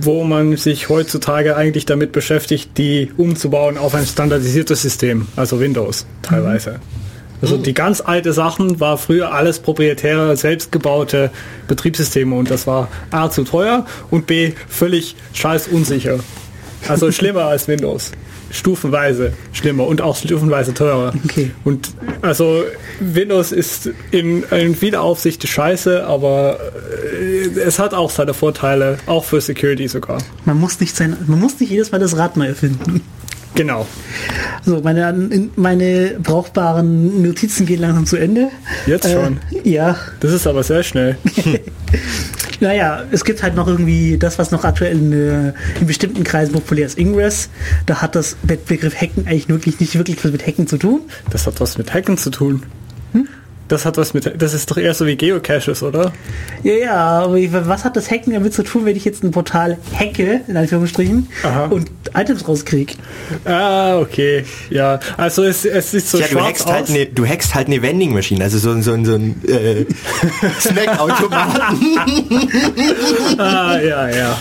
wo man sich heutzutage eigentlich damit beschäftigt, die umzubauen auf ein standardisiertes System, also Windows teilweise. Also die ganz alte Sachen war früher alles proprietäre, selbstgebaute Betriebssysteme und das war A zu teuer und B völlig scheiß unsicher. Also schlimmer als Windows. Stufenweise schlimmer und auch stufenweise teurer. Okay. Und also Windows ist in, in Wiederaufsicht scheiße, aber äh, es hat auch seine Vorteile, auch für Security sogar. Man muss nicht sein, man muss nicht jedes Mal das Rad neu erfinden. Genau. So, meine, meine brauchbaren Notizen gehen langsam zu Ende. Jetzt schon. Äh, ja, Das ist aber sehr schnell. naja, es gibt halt noch irgendwie das, was noch aktuell in, äh, in bestimmten Kreisen populär ist, Ingress. Da hat das Begriff Hacken eigentlich wirklich nicht wirklich was mit Hacken zu tun. Das hat was mit Hacken zu tun. Das hat was mit. Das ist doch eher so wie Geocaches, oder? Ja, ja, aber was hat das Hacken damit zu tun, wenn ich jetzt ein Portal hacke, in Anführungsstrichen, Aha. und Items rauskriege? Ah, okay. Ja, also es, es ist so Ja, du hackst, halt eine, du hackst halt eine Vending Machine, also so, ein- so, ein- so ein äh, Snackautomaten. Ah, ja, ja.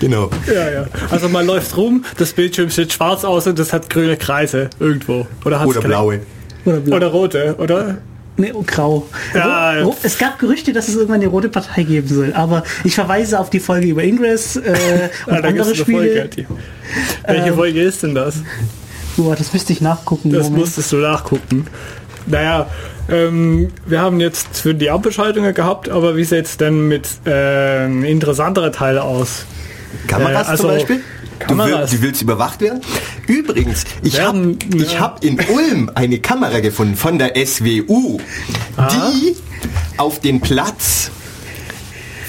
genau. Ja, ja. Also man läuft rum, das Bildschirm sieht schwarz aus und das hat grüne Kreise irgendwo. Oder, Oder keine- blaue. Oder blau? Oder rote, oder? Nee, oh, grau. Ja, Ro- es gab Gerüchte, dass es irgendwann eine rote Partei geben soll, aber ich verweise auf die Folge über Ingress äh, und Ah, andere eine Folge. Spiele. Die, welche Ähm, Folge ist denn das? Boah, das müsste ich nachgucken. Das Moment. musstest du nachgucken. Naja, ähm, wir haben jetzt für die Ampelschaltungen gehabt, aber wie sieht es denn mit ähm, interessanteren Teilen aus? Kameras Äh, also, zum Beispiel? Kameras. Du, will, du willst überwacht werden? Übrigens, ich habe ich ja. hab in Ulm eine Kamera gefunden von der SWU, die auf den Platz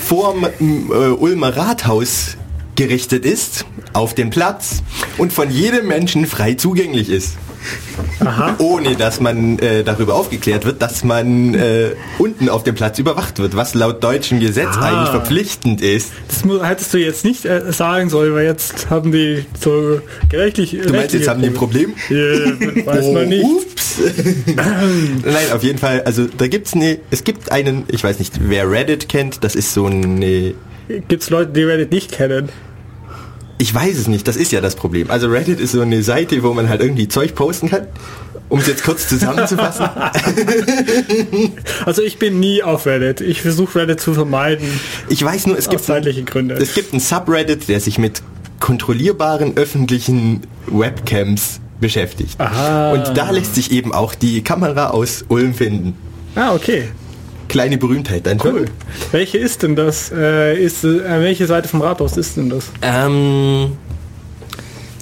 vorm äh, Ulmer Rathaus gerichtet ist, auf den Platz und von jedem Menschen frei zugänglich ist. Aha. Ohne dass man äh, darüber aufgeklärt wird, dass man äh, unten auf dem Platz überwacht wird, was laut deutschem Gesetz Ah. eigentlich verpflichtend ist. Das mu- hättest du jetzt nicht äh, sagen sollen, weil jetzt haben die so gerechtlich. Du meinst, jetzt haben die ein Problem? Ja, weiß man nicht. Ups. Nein, auf jeden Fall. Also da gibt's eine, es gibt einen, ich weiß nicht, wer Reddit kennt, das ist so eine, Gibt es Leute, die Reddit nicht kennen? Ich weiß es nicht, das ist ja das Problem. Also Reddit ist so eine Seite, wo man halt irgendwie Zeug posten kann. Um es jetzt kurz zusammenzufassen. Also ich bin nie auf Reddit. Ich versuche Reddit zu vermeiden. Ich weiß nur, es gibt, zeitlichen Gründen. es gibt einen Subreddit, der sich mit kontrollierbaren öffentlichen Webcams beschäftigt. Aha. Und da lässt sich eben auch die Kamera aus Ulm finden. Ah, okay. Kleine Berühmtheit schon. Cool. Welche ist denn das? Äh, ist, äh, welche Seite vom Rathaus ist denn das? Ähm,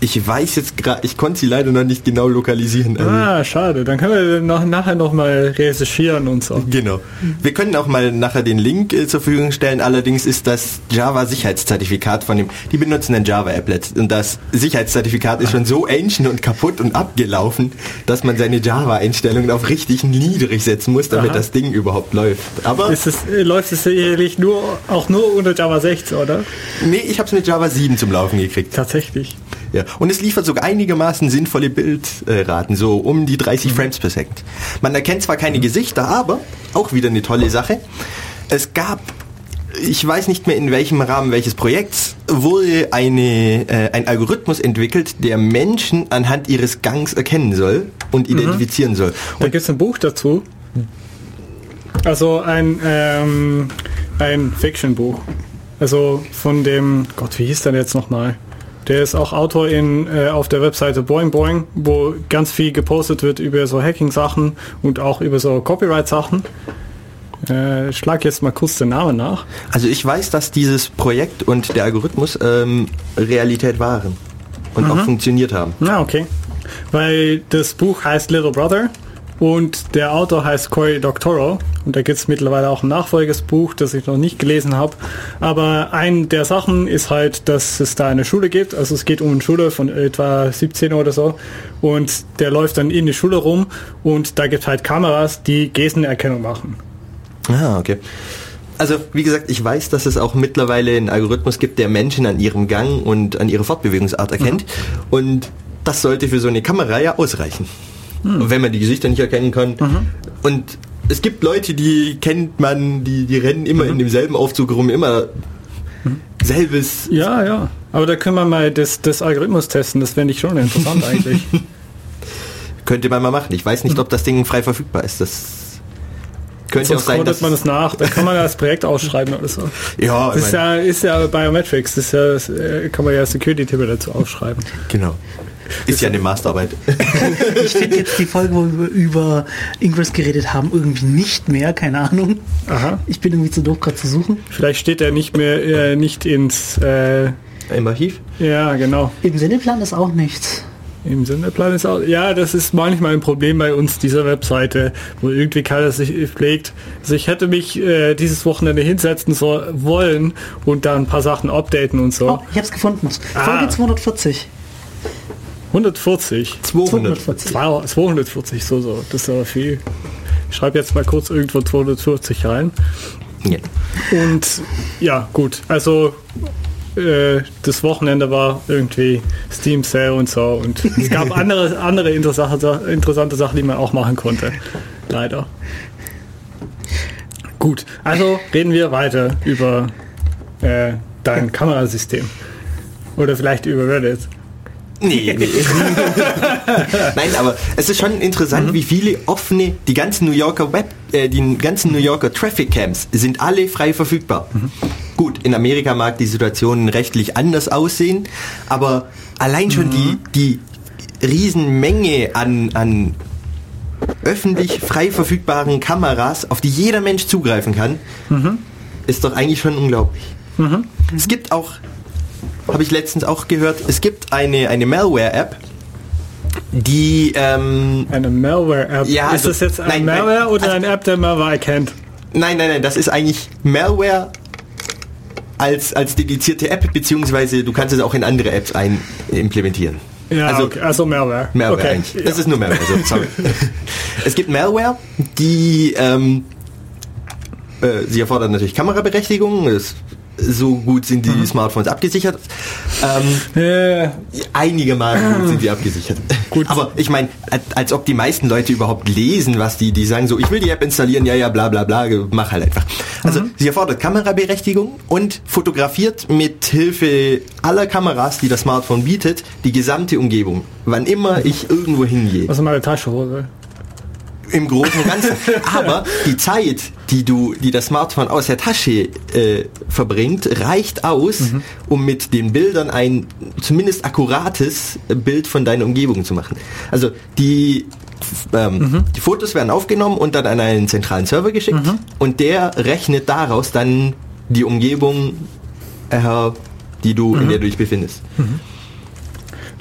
ich weiß jetzt gerade, ich konnte sie leider noch nicht genau lokalisieren. Ah, schade. Dann können wir noch, nachher noch mal recherchieren und so. Genau. Wir können auch mal nachher den Link äh, zur Verfügung stellen. Allerdings ist das Java-Sicherheitszertifikat von dem, die benutzen ein Java-Applet. Und das Sicherheitszertifikat ist schon so ancient und kaputt und abgelaufen, dass man seine Java-Einstellungen auf richtig niedrig setzen muss, damit Aha. das Ding überhaupt läuft. Aber Ist es, äh, läuft es sicherlich nur, auch nur unter Java 16, oder? nee, ich habe es mit Java 7 zum Laufen gekriegt. Tatsächlich. Ja. Und es liefert sogar einigermaßen sinnvolle Bildraten, so um die 30 Frames per Second. Man erkennt zwar keine Gesichter, aber auch wieder eine tolle Sache. Es gab, ich weiß nicht mehr in welchem Rahmen welches Projekts, wurde eine, äh, ein Algorithmus entwickelt, der Menschen anhand ihres Gangs erkennen soll und identifizieren soll. Da gibt es ein Buch dazu. Also ein, ähm, ein Fiction-Buch. Also von dem, Gott, wie hieß der jetzt nochmal? Der ist auch Autor in, äh, auf der Webseite Boing Boing, wo ganz viel gepostet wird über so Hacking-Sachen und auch über so Copyright-Sachen. Äh, ich schlag jetzt mal kurz den Namen nach. Also ich weiß, dass dieses Projekt und der Algorithmus ähm, Realität waren und auch funktioniert haben. Na, okay. Weil das Buch heißt Little Brother und der Autor heißt Cory Doctorow und da gibt es mittlerweile auch ein Nachfolgesbuch, das ich noch nicht gelesen habe. Aber ein der Sachen ist halt, dass es da eine Schule gibt. Also es geht um eine Schule von etwa 17 oder so und der läuft dann in die Schule rum und da gibt es halt Kameras, die Gesenerkennung machen. Ah, okay. Also, wie gesagt, ich weiß, dass es auch mittlerweile einen Algorithmus gibt, der Menschen an ihrem Gang und an ihrer Fortbewegungsart erkennt. Mhm. Und das sollte für so eine Kamera ja ausreichen. Mhm. Wenn man die Gesichter nicht erkennen kann. Mhm. Und es gibt Leute, die kennt man, die, die rennen immer mhm. in demselben Aufzug rum, immer mhm. selbes. Ja, ja. Aber da können wir mal das, das Algorithmus testen, das fände ich schon interessant eigentlich. Könnte man mal machen. Ich weiß nicht, mhm. ob das Ding frei verfügbar ist. Das könnte Sonst auch sein, dass man das nach. Da kann man das Projekt ausschreiben oder so. Ja, das ist ja, ist ja Biometrics. Das, ja, das äh, kann man ja Security-Tippe dazu aufschreiben. Genau. Ist ja eine Masterarbeit. ich finde jetzt die Folge, wo wir über Ingress geredet haben, irgendwie nicht mehr, keine Ahnung. Aha. Ich bin irgendwie zu doof, gerade zu suchen. Vielleicht steht er nicht mehr, äh, nicht ins... Äh, Im Archiv? Ja, genau. Im Sendeplan ist auch nichts. Im Sendeplan ist auch, ja, das ist manchmal ein Problem bei uns, dieser Webseite, wo irgendwie keiner sich pflegt. Also ich hätte mich äh, dieses Wochenende hinsetzen so, wollen und da ein paar Sachen updaten und so. Oh, ich hab's gefunden. Ah. Folge 240. 140? 240. 240, so, so. Das ist aber viel. Ich schreibe jetzt mal kurz irgendwo 240 rein. Ja. Und ja, gut. Also äh, das Wochenende war irgendwie Steam Sale und so und es gab andere, andere interessante, interessante Sachen, die man auch machen konnte. Leider. Gut, also reden wir weiter über äh, dein Kamerasystem. Oder vielleicht über Reddit. Nee, nee. Nein, aber es ist schon interessant, mhm. wie viele offene, die ganzen New Yorker Web, äh, die ganzen New Yorker Traffic Camps sind alle frei verfügbar. Mhm. Gut, in Amerika mag die Situation rechtlich anders aussehen, aber allein schon mhm. die, die Riesenmenge an, an öffentlich frei verfügbaren Kameras, auf die jeder Mensch zugreifen kann, mhm. ist doch eigentlich schon unglaublich. Mhm. Es gibt auch, habe ich letztens auch gehört, es gibt eine, eine Malware-App, die ähm, eine Malware-App. Ja, ist also, das jetzt ein Malware nein, oder also, eine App, der Malware erkennt? Nein, nein, nein, das ist eigentlich Malware als, als dedizierte App, beziehungsweise du kannst es auch in andere Apps ein implementieren. Ja, also, okay. also Malware. Malware okay. eigentlich. Das ja. ist nur Malware. Also, sorry. es gibt Malware, die ähm, äh, sie erfordert natürlich Kameraberechtigung. Das so gut sind die mhm. Smartphones abgesichert. Ähm, äh. Einigermaßen gut sind die abgesichert. Gut. Aber ich meine, als ob die meisten Leute überhaupt lesen, was die, die sagen so, ich will die App installieren, ja, ja, bla bla bla, mach halt einfach. Also mhm. sie erfordert Kameraberechtigung und fotografiert mit Hilfe aller Kameras, die das Smartphone bietet, die gesamte Umgebung. Wann immer ich irgendwo hingehe. Was meine Tasche hole im Großen und Ganzen. Aber die Zeit, die du, die das Smartphone aus der Tasche äh, verbringt, reicht aus, mhm. um mit den Bildern ein zumindest akkurates Bild von deiner Umgebung zu machen. Also die ähm, mhm. die Fotos werden aufgenommen und dann an einen zentralen Server geschickt mhm. und der rechnet daraus dann die Umgebung, äh, die du, in der du dich befindest.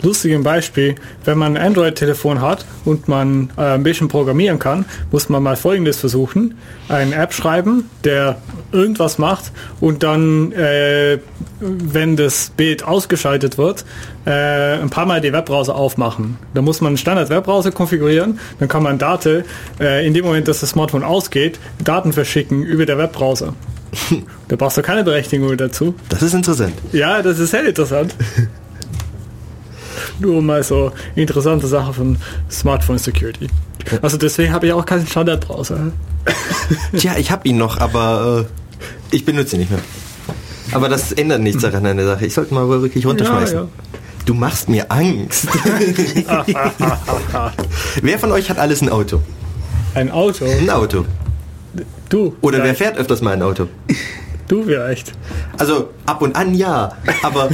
Lustigen Beispiel, wenn man ein Android-Telefon hat und man äh, ein bisschen programmieren kann, muss man mal folgendes versuchen. Eine App schreiben, der irgendwas macht und dann, äh, wenn das Bild ausgeschaltet wird, äh, ein paar Mal die Webbrowser aufmachen. Da muss man einen Standard-Webbrowser konfigurieren, dann kann man Daten, äh, in dem Moment, dass das Smartphone ausgeht, Daten verschicken über der Webbrowser. da brauchst du keine Berechtigung dazu. Das ist interessant. Ja, das ist sehr interessant. Nur mal so interessante Sache von Smartphone Security. Also deswegen habe ich auch keinen Standardbrowser. Tja, ich habe ihn noch, aber äh, ich benutze ihn nicht mehr. Aber das ändert nichts daran an der Sache. Ich sollte mal wirklich runterschmeißen. Ja, ja. Du machst mir Angst. wer von euch hat alles ein Auto? Ein Auto? Ein Auto. Du. Oder vielleicht. wer fährt öfters mal ein Auto? Du vielleicht. Also ab und an ja, aber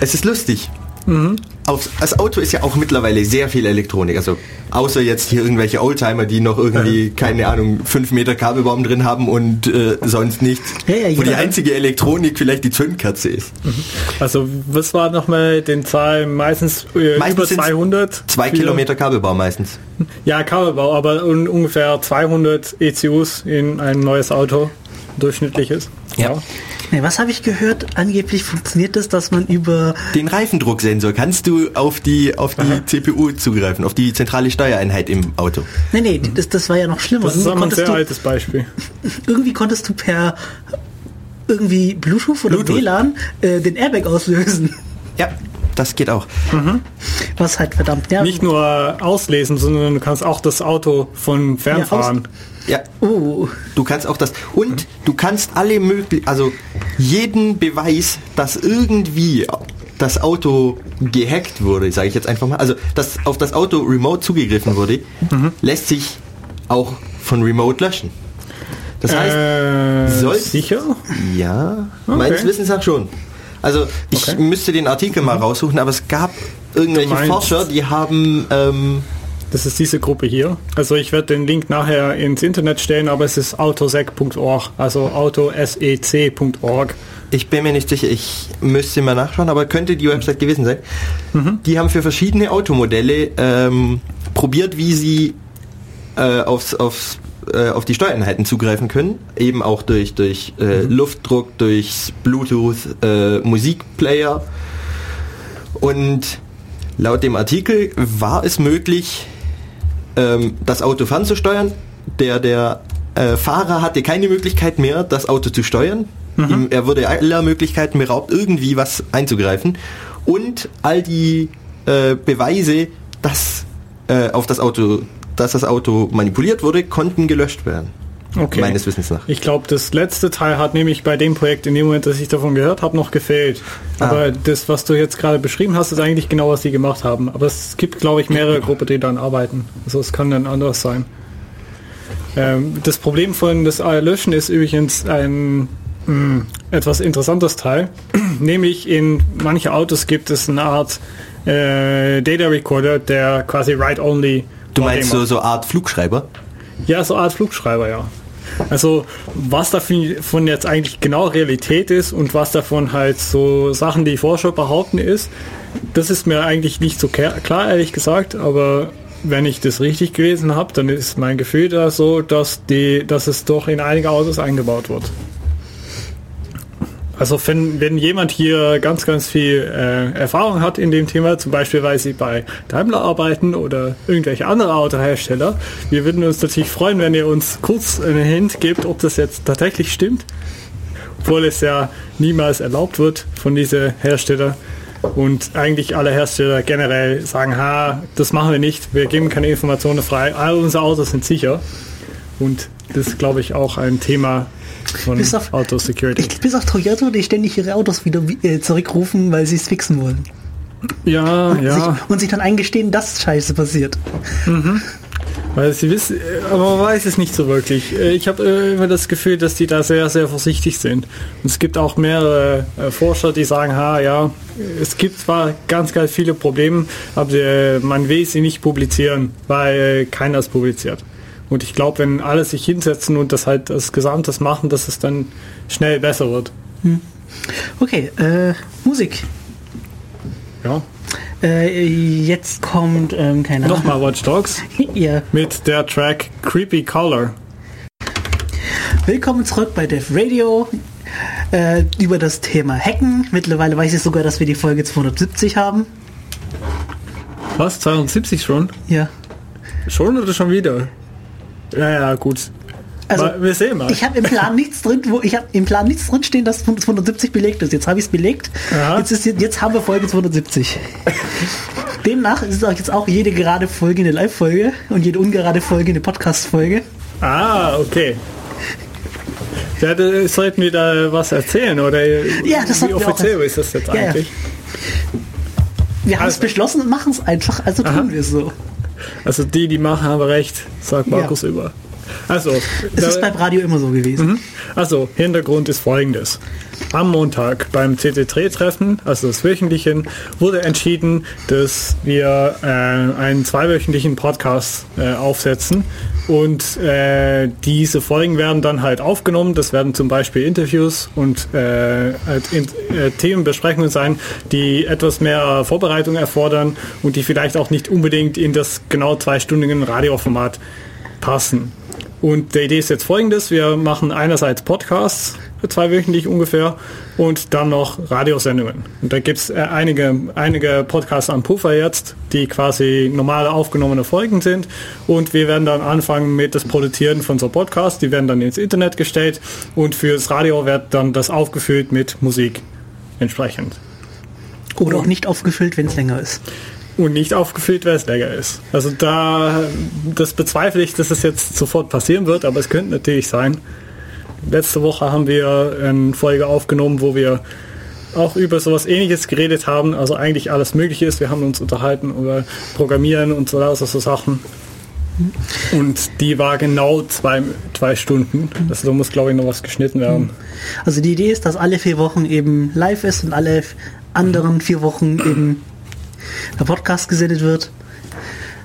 es ist lustig. Mhm. Auf, das Auto ist ja auch mittlerweile sehr viel Elektronik. Also außer jetzt hier irgendwelche Oldtimer, die noch irgendwie, keine Ahnung, 5 Meter Kabelbaum drin haben und äh, sonst nichts. Ja, ja, wo die einzige Elektronik vielleicht die Zündkerze ist. Also was war nochmal den Zahlen? Meistens, äh, Meistens über sind's 200. Zwei Kilometer Kabelbaum meistens. Ja, Kabelbau, aber un ungefähr 200 ECUs in ein neues Auto durchschnittliches. Ja. Nee, was habe ich gehört? Angeblich funktioniert das, dass man über Den Reifendrucksensor kannst du auf die, auf die CPU zugreifen, auf die zentrale Steuereinheit im Auto. Nee, nee, das, das war ja noch schlimmer. Das ist aber ein sehr du, altes Beispiel. irgendwie konntest du per irgendwie Bluetooth oder Bluetooth. WLAN äh, den Airbag auslösen. Ja, das geht auch. Was halt verdammt nervt. Nicht nur auslesen, sondern du kannst auch das Auto von fernfahren. Ja, Oh, du kannst auch das. Und du kannst alle möglichen, also jeden Beweis, dass irgendwie das Auto gehackt wurde, sage ich jetzt einfach mal, also dass auf das Auto remote zugegriffen wurde, lässt sich auch von remote löschen. Das heißt, äh, soll- sicher? Ja, meines Wissens nach schon. Also ich Okay. müsste den Artikel mal raussuchen, aber es gab irgendwelche Forscher, die haben ähm, Das ist diese Gruppe hier. Also ich werde den Link nachher ins Internet stellen, aber es ist autosec.org, also autosec.org. Ich bin mir nicht sicher, ich müsste mal nachschauen, aber könnte die Website gewesen sein. Die haben für verschiedene Automodelle ähm, probiert, wie sie äh, aufs, aufs, äh, auf die Steuereinheiten zugreifen können. Eben auch durch, durch äh, Luftdruck, durch Bluetooth, äh, Musikplayer. Und laut dem Artikel war es möglich, ähm, das Auto fernzusteuern. Der, der äh, Fahrer hatte keine Möglichkeit mehr, das Auto zu steuern. Ihm, er wurde aller Möglichkeiten beraubt, irgendwie was einzugreifen. Und all die äh, Beweise, dass äh, auf das Auto, dass das Auto manipuliert wurde, konnten gelöscht werden. Okay. Meines Wissens nach. Ich glaube, das letzte Teil hat nämlich bei dem Projekt in dem Moment, dass ich davon gehört habe, noch gefehlt. Ah. Aber das, was du jetzt gerade beschrieben hast, ist eigentlich genau, was die gemacht haben. Aber es gibt, glaube ich, mehrere Gruppen, die daran arbeiten. Also es kann dann anders sein. Ähm, das Problem von das Löschen ist übrigens ein mh, etwas interessantes Teil. Nämlich in manche Autos gibt es eine Art äh, Data Recorder, der quasi Write-Only Du meinst so, so Art Flugschreiber? Ja, so eine Art Flugschreiber, ja. Also was davon jetzt eigentlich genau Realität ist und was davon halt so Sachen, die Forscher behaupten ist, das ist mir eigentlich nicht so klar, ehrlich gesagt, aber wenn ich das richtig gelesen habe, dann ist mein Gefühl da so, dass, die, dass es doch in einige Autos eingebaut wird. Also wenn, wenn jemand hier ganz, ganz viel äh, Erfahrung hat in dem Thema, zum Beispiel weil sie bei Daimler arbeiten oder irgendwelche andere Autohersteller, wir würden uns natürlich freuen, wenn ihr uns kurz einen Hint gebt, ob das jetzt tatsächlich stimmt, obwohl es ja niemals erlaubt wird von diesen Hersteller und eigentlich alle Hersteller generell sagen, ha, das machen wir nicht, wir geben keine Informationen frei, all unsere Autos sind sicher. Und das ist, glaube ich, auch ein Thema von Bis auf- Auto-Security. ich, bis auf Toyota, die ständig ihre Autos wieder äh, zurückrufen, weil sie es fixen wollen. Ja, ja. Sich, und sich dann eingestehen, dass Scheiße passiert. Weil sie wissen, äh, aber man weiß es nicht so wirklich. Äh, Ich habe äh, immer das Gefühl, dass die da sehr, sehr vorsichtig sind. Und es gibt auch mehrere Forscher, die sagen, ha, ja, es gibt zwar ganz, ganz viele Probleme, aber man will sie nicht publizieren, weil keiner es publiziert. Und ich glaube, wenn alle sich hinsetzen und das halt das Gesamtes machen, dass es dann schnell besser wird. Okay, äh, Musik. Ja. Äh, jetzt kommt, ähm, keine Ahnung. Nochmal Watch Dogs Ja. mit der Track Creepy Color. Willkommen zurück bei Dev Radio. Äh, über das Thema Hacken. Mittlerweile weiß ich sogar, dass wir die Folge 270 haben. Was? 270 schon? Ja. Schon oder schon wieder? Ja, ja, gut. Also, Mal- wir sehen mal. Ich habe im Plan nichts drin, wo ich habe im Plan nichts drin stehen, dass 270 belegt ist. Jetzt habe ich es belegt. Aha. Jetzt, ist, jetzt haben wir Folge 270. Demnach ist auch jetzt auch jede gerade Folge eine Live-Folge und jede ungerade Folge eine Podcast-Folge. Ah, okay. Ja, da sollten wir da was erzählen, oder? Ja, das Wie offiziell ist das jetzt Ja, ja. eigentlich? Wir haben es Also- beschlossen und machen es einfach, also Aha. tun wir es so. Also die, die machen, haben recht, sagt Ja. Markus über. Also, Es ist beim Radio immer so gewesen. Also, Hintergrund ist folgendes. Am Montag beim CC3-Treffen, also das wöchentlichen, wurde entschieden, dass wir äh, einen zweiwöchentlichen Podcast äh, aufsetzen. Und äh, diese Folgen werden dann halt aufgenommen. Das werden zum Beispiel Interviews und äh, halt in, äh, Themenbesprechungen sein, die etwas mehr Vorbereitung erfordern und die vielleicht auch nicht unbedingt in das genau zweistündige Radioformat passen. Und die Idee ist jetzt folgendes. Wir machen einerseits Podcasts, zweiwöchentlich ungefähr, und dann noch Radiosendungen. Und da gibt's äh, einige, einige Podcasts am Puffer jetzt, die quasi normale aufgenommene Folgen sind. Und wir werden dann anfangen mit das Produzieren von so Podcasts. Die werden dann ins Internet gestellt und fürs Radio wird dann das aufgefüllt mit Musik entsprechend. Oder auch nicht aufgefüllt, wenn es länger ist. Und nicht aufgefüllt, wer es länger ist. Also da, das bezweifle ich, dass es jetzt sofort passieren wird, aber es könnte natürlich sein. Letzte Woche haben wir eine Folge aufgenommen, wo wir auch über sowas ähnliches geredet haben, also eigentlich alles mögliche ist. Wir haben uns unterhalten über Programmieren und so lauter so Sachen. Und die war genau zwei, zwei Stunden. Also da muss, glaube ich, noch was geschnitten werden. Also die Idee ist, dass alle vier Wochen eben live ist und alle anderen vier Wochen eben der Podcast gesendet wird.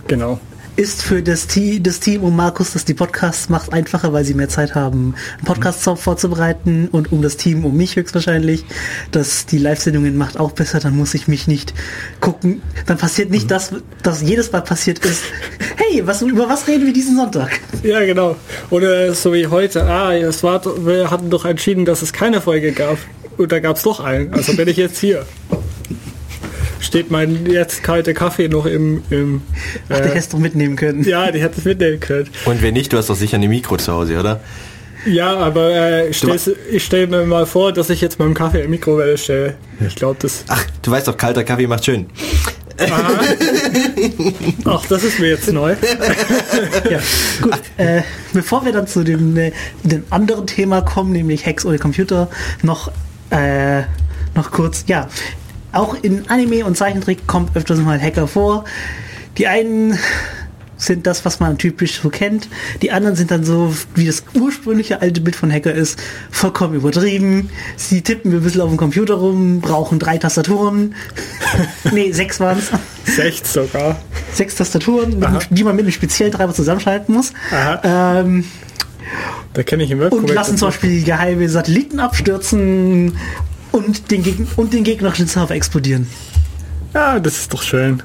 Genau. Ist für das, Te das Team um Markus, das die Podcasts macht, einfacher, weil sie mehr Zeit haben, einen Podcast vorzubereiten und um das Team um mich höchstwahrscheinlich, das die Live-Sendungen macht, auch besser. Dann muss ich mich nicht gucken. Dann passiert nicht das, das jedes Mal passiert ist. Hey, was, über was reden wir diesen Sonntag? Ja, genau. Oder so wie heute, ah, es war, wir hatten doch entschieden, dass es keine Folge gab. Und da gab es doch einen. Also bin ich jetzt hier. Steht mein jetzt kalter Kaffee noch im... im Ach, den äh, hättest du mitnehmen können. ja, die hätte ich mitnehmen können. Und wenn nicht, du hast doch sicher eine Mikro zu Hause, oder? Ja, aber äh, ich stelle mir mal vor, dass ich jetzt meinen Kaffee in die Mikrowelle stelle. Ich glaube, das... Ach, du weißt doch, kalter Kaffee macht schön. Ach, das ist mir jetzt neu. Ja, gut. Äh, bevor wir dann zu dem, äh, dem anderen Thema kommen, nämlich Hacks oder Computer, noch, äh, noch kurz, ja, auch in Anime und Zeichentrick kommt öfters mal Hacker vor. Die einen sind das, was man typisch so kennt. Die anderen sind dann so, wie das ursprüngliche alte Bild von Hacker ist, vollkommen übertrieben. Sie tippen ein bisschen auf dem Computer rum, brauchen drei Tastaturen. nee, sechs waren es Sechs sogar. sechs Tastaturen, Aha. die man mit einem speziellen Treiber zusammenschalten muss. Aha. Ähm, Da kenne ich im und Webcomic lassen zum. Beispiel geheime Satelliten abstürzen und den, Geg und den gegnerischen Server explodieren. Ja, das ist doch schön.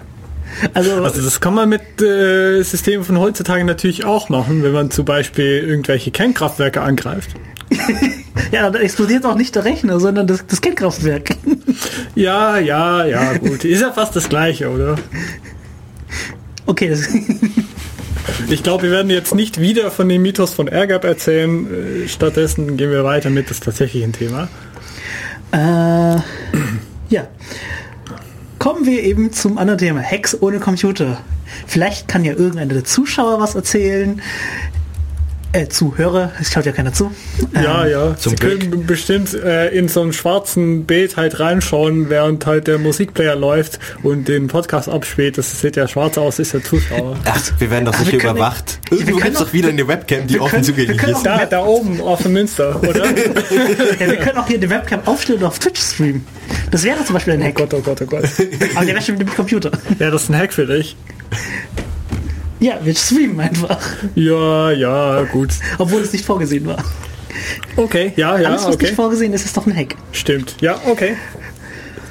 Also, Also das kann man mit äh, Systemen von heutzutage natürlich auch machen, wenn man zum Beispiel irgendwelche Kernkraftwerke angreift. ja, da explodiert auch nicht der Rechner, sondern das, das Kernkraftwerk. Ja, ja, ja, gut. Ist ja fast das gleiche, oder? Okay, das, Ich glaube, wir werden jetzt nicht wieder von dem Mythos von Airgap erzählen. Äh, Stattdessen gehen wir weiter mit das tatsächlichen Thema. Äh, ja. Kommen wir eben zum anderen Thema. Hacks ohne Computer. Vielleicht kann ja irgendeiner der Zuschauer was erzählen. Äh, Zuhörer, es schaut ja keiner zu. Ja, Ähm, ja. zum Sie können bestimmt äh, in so einen schwarzen Bild halt reinschauen, während halt der Musikplayer läuft und den Podcast abspielt. Das sieht ja schwarz aus, ist der Zuschauer. Ach, wir werden doch sicher wir können- überwacht. wir Irgendwo können gibt es doch- wieder eine Webcam, die wir offen zugänglich ist. Da, da oben auf dem Münster, oder? Ja, wir können auch hier die Webcam aufstellen und auf Twitch streamen. Das wäre zum Beispiel ein Oh Hack. Gott, oh Gott, oh Gott. Aber der wäre schon mit dem Computer. Ja, das ist ein Hack für dich. Ja, wir streamen einfach. Ja, ja, gut. Obwohl es nicht vorgesehen war. Okay, ja, ja, Alles, was okay. nicht vorgesehen ist, ist doch ein Hack. Stimmt. Ja, okay.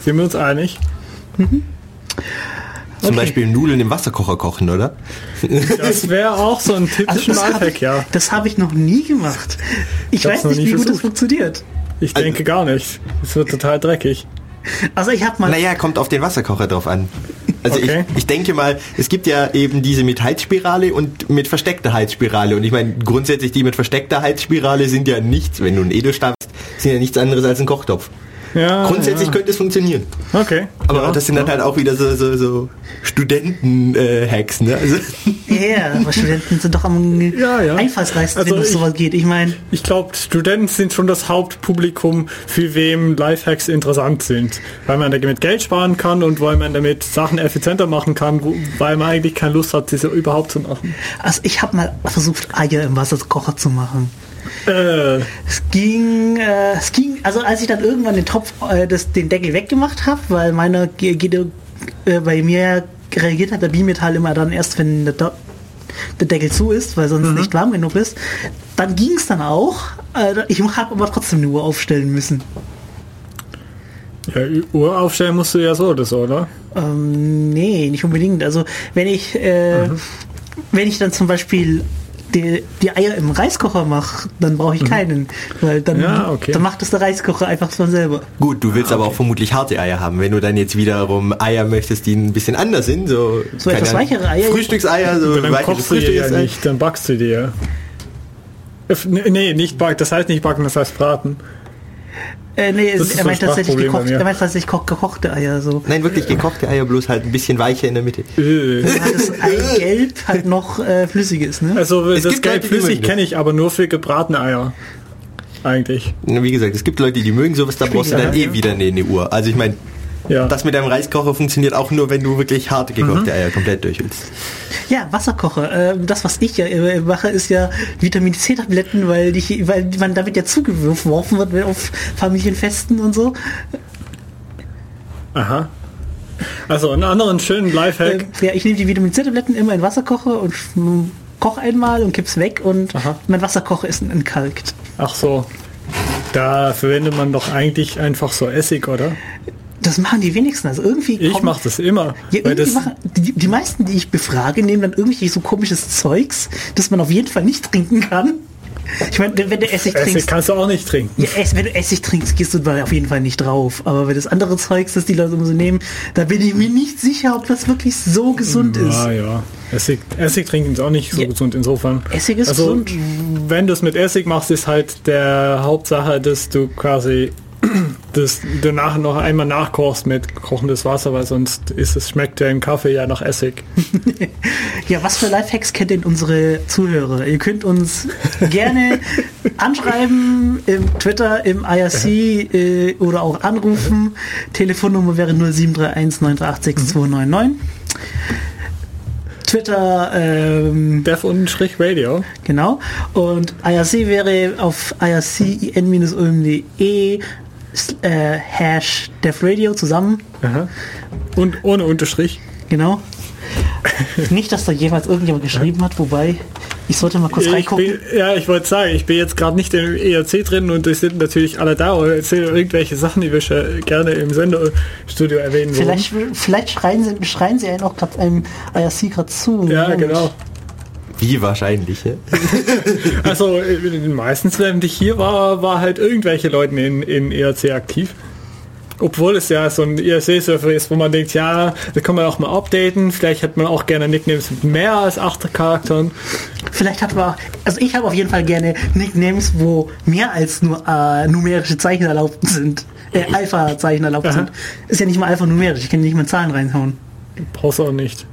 Sind wir uns einig? Zum Beispiel Nudeln im Wasserkocher kochen, oder? Das wäre auch so ein typischer Also habe ich, ja. das hab ich noch nie gemacht. Ich, Ich weiß nicht, wie gut das versucht. funktioniert. Ich denke gar nicht. Es wird total dreckig. Also ich habe mal... Naja, kommt auf den Wasserkocher drauf an. Also Okay. ich, ich denke mal, es gibt ja eben diese mit Heizspirale und mit versteckter Heizspirale. Und ich meine, grundsätzlich die mit versteckter Heizspirale sind ja nichts, wenn du einen Edelstahl hast, sind ja nichts anderes als ein Kochtopf. Ja, Grundsätzlich ja. könnte es funktionieren. Okay. Aber ja, das sind dann halt auch wieder so, so, so Studenten-Hacks, äh, ne? Also ja, aber Studenten sind doch am ja, ja. einfallsreichsten, also wenn es sowas geht. Ich meine. Ich glaube, Studenten sind schon das Hauptpublikum, für wem Lifehacks interessant sind. Weil man damit Geld sparen kann und weil man damit Sachen effizienter machen kann, wo, weil man eigentlich keine Lust hat, diese überhaupt zu machen. Also ich habe mal versucht, Eier im Wasserkocher zu machen. Äh. Es ging, äh, es ging, also als ich dann irgendwann den Topf, äh, das, den Deckel weggemacht habe, weil meiner geht äh, bei mir reagiert hat der Bimetall immer dann erst, wenn der, der Deckel zu ist, weil sonst mhm. nicht warm genug ist. Dann ging es dann auch. Äh, ich habe aber trotzdem eine Uhr aufstellen müssen. Ja, Uhr aufstellen musst du ja so oder so, oder? Ähm, nee, nicht unbedingt. Also wenn ich äh, mhm. wenn ich dann zum Beispiel die, die Eier im Reiskocher mache, dann brauche ich mhm. keinen. Weil dann, ja, okay. dann macht es der Reiskocher einfach von selber. Gut, du willst ah, okay. aber auch vermutlich harte Eier haben. Wenn du dann jetzt wiederum Eier möchtest, die ein bisschen anders sind, so, so etwas weichere Eier. Frühstückseier, so dann du ja nicht, dann backst du dir. Nee, nicht backen, das heißt nicht backen, das heißt braten. Äh, nee, er meint, tatsächlich gekocht, er meint tatsächlich gekochte Eier. So. Nein, wirklich gekochte Eier, bloß halt ein bisschen weicher in der Mitte. Äh. Hat das Eigelb halt noch äh, flüssig ist, ne? Also es das Gelb flüssig kenne ich, aber nur für gebratene Eier. Eigentlich. Wie gesagt, es gibt Leute, die mögen sowas, da brauchst du dann eh wieder eine, eine Uhr. Also ich meine, ja. Das mit deinem Reiskocher funktioniert auch nur, wenn du wirklich harte gekochte mhm. Eier komplett durch willst. Ja, Wasserkocher. Ähm, das, was ich ja mache, ist ja Vitamin C-Tabletten, weil, weil man damit ja zugeworfen wird auf Familienfesten und so. Aha. Also einen anderen schönen Lifehack. Äh, ja, ich nehme die Vitamin C-Tabletten immer in Wasserkocher und koche einmal und kipp's weg und Aha. mein Wasserkocher ist entkalkt. Ach so. Da verwendet man doch eigentlich einfach so Essig, oder? Das machen die wenigsten. Also irgendwie ich mache das immer. Ja, das machen, die, die meisten, die ich befrage, nehmen dann irgendwie so komisches Zeugs, das man auf jeden Fall nicht trinken kann. Ich meine, wenn du Essig, Essig trinkst. kannst du auch nicht trinken. Ja, wenn du Essig trinkst, gehst du da auf jeden Fall nicht drauf. Aber wenn das andere Zeugs, das die Leute immer so nehmen, da bin ich mir nicht sicher, ob das wirklich so gesund ja, ist. Ja, ja. Essig, Essig trinken ist auch nicht so ja. gesund insofern. Essig ist also, gesund. Wenn du es mit Essig machst, ist halt der Hauptsache, dass du quasi dass du nachher noch einmal nachkochst mit kochendes Wasser, weil sonst ist es, schmeckt der Kaffee ja nach Essig. ja, was für Lifehacks kennt denn unsere Zuhörer? Ihr könnt uns gerne anschreiben im Twitter, im IRC äh, oder auch anrufen. Telefonnummer wäre 0731 938 299. Twitter ähm, Dev-Radio. Genau. Und IRC wäre auf ircin-ulm.de äh, Hash DevRadio zusammen. Aha. Und ohne Unterstrich. Genau. Nicht, dass da jemals irgendjemand geschrieben hat, wobei ich sollte mal kurz ich reingucken. Bin, ja, ich wollte sagen, ich bin jetzt gerade nicht im ERC drin und es sind natürlich alle da und erzählen irgendwelche Sachen, die wir gerne im Sendestudio erwähnen vielleicht, wollen. Vielleicht schreien sie, schreien sie einen auch gerade einem IRC gerade zu. Ja, Mensch. genau. Wie wahrscheinlich, ja? also meistens, während ich hier war, war halt irgendwelche Leute in, in ERC aktiv. Obwohl es ja so ein ERC-Server ist, wo man denkt, ja, da kann man auch mal updaten. Vielleicht hat man auch gerne Nicknames mit mehr als acht Charakteren. Vielleicht hat man, also ich habe auf jeden Fall gerne Nicknames, wo mehr als nur äh, numerische Zeichen erlaubt sind. Äh, Alpha-Zeichen erlaubt Aha. sind. Ist ja nicht mal alphanumerisch, ich kann nicht mal Zahlen reinhauen. Brauchst du auch nicht.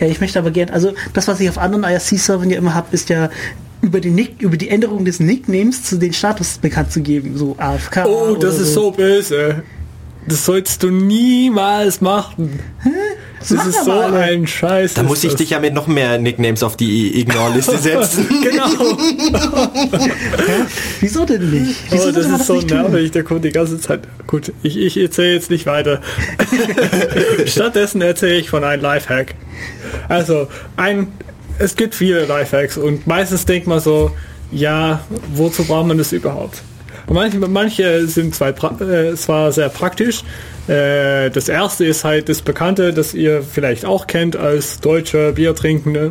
Ja, ich möchte aber gerne, also das, was ich auf anderen IRC-Servern ja immer habe, ist ja über, den Nick, über die Änderung des Nicknames zu den Status bekannt zu geben, so AFK. Oh, das ist so. so böse. Das sollst du niemals machen. Hä? Das, das ist so alle. ein Scheiß. Da muss ich das. dich ja mit noch mehr Nicknames auf die Ignore-Liste setzen. genau. Wieso denn nicht? Wieso oh, das ist das so nervig, der kommt die ganze Zeit. Gut, ich, ich erzähle jetzt nicht weiter. Stattdessen erzähle ich von einem Lifehack. Also, ein, es gibt viele Lifehacks und meistens denkt man so, ja, wozu braucht man das überhaupt? Manche, manche sind zwar, äh, zwar sehr praktisch. Äh, das erste ist halt das Bekannte, das ihr vielleicht auch kennt als deutscher Biertrinkende,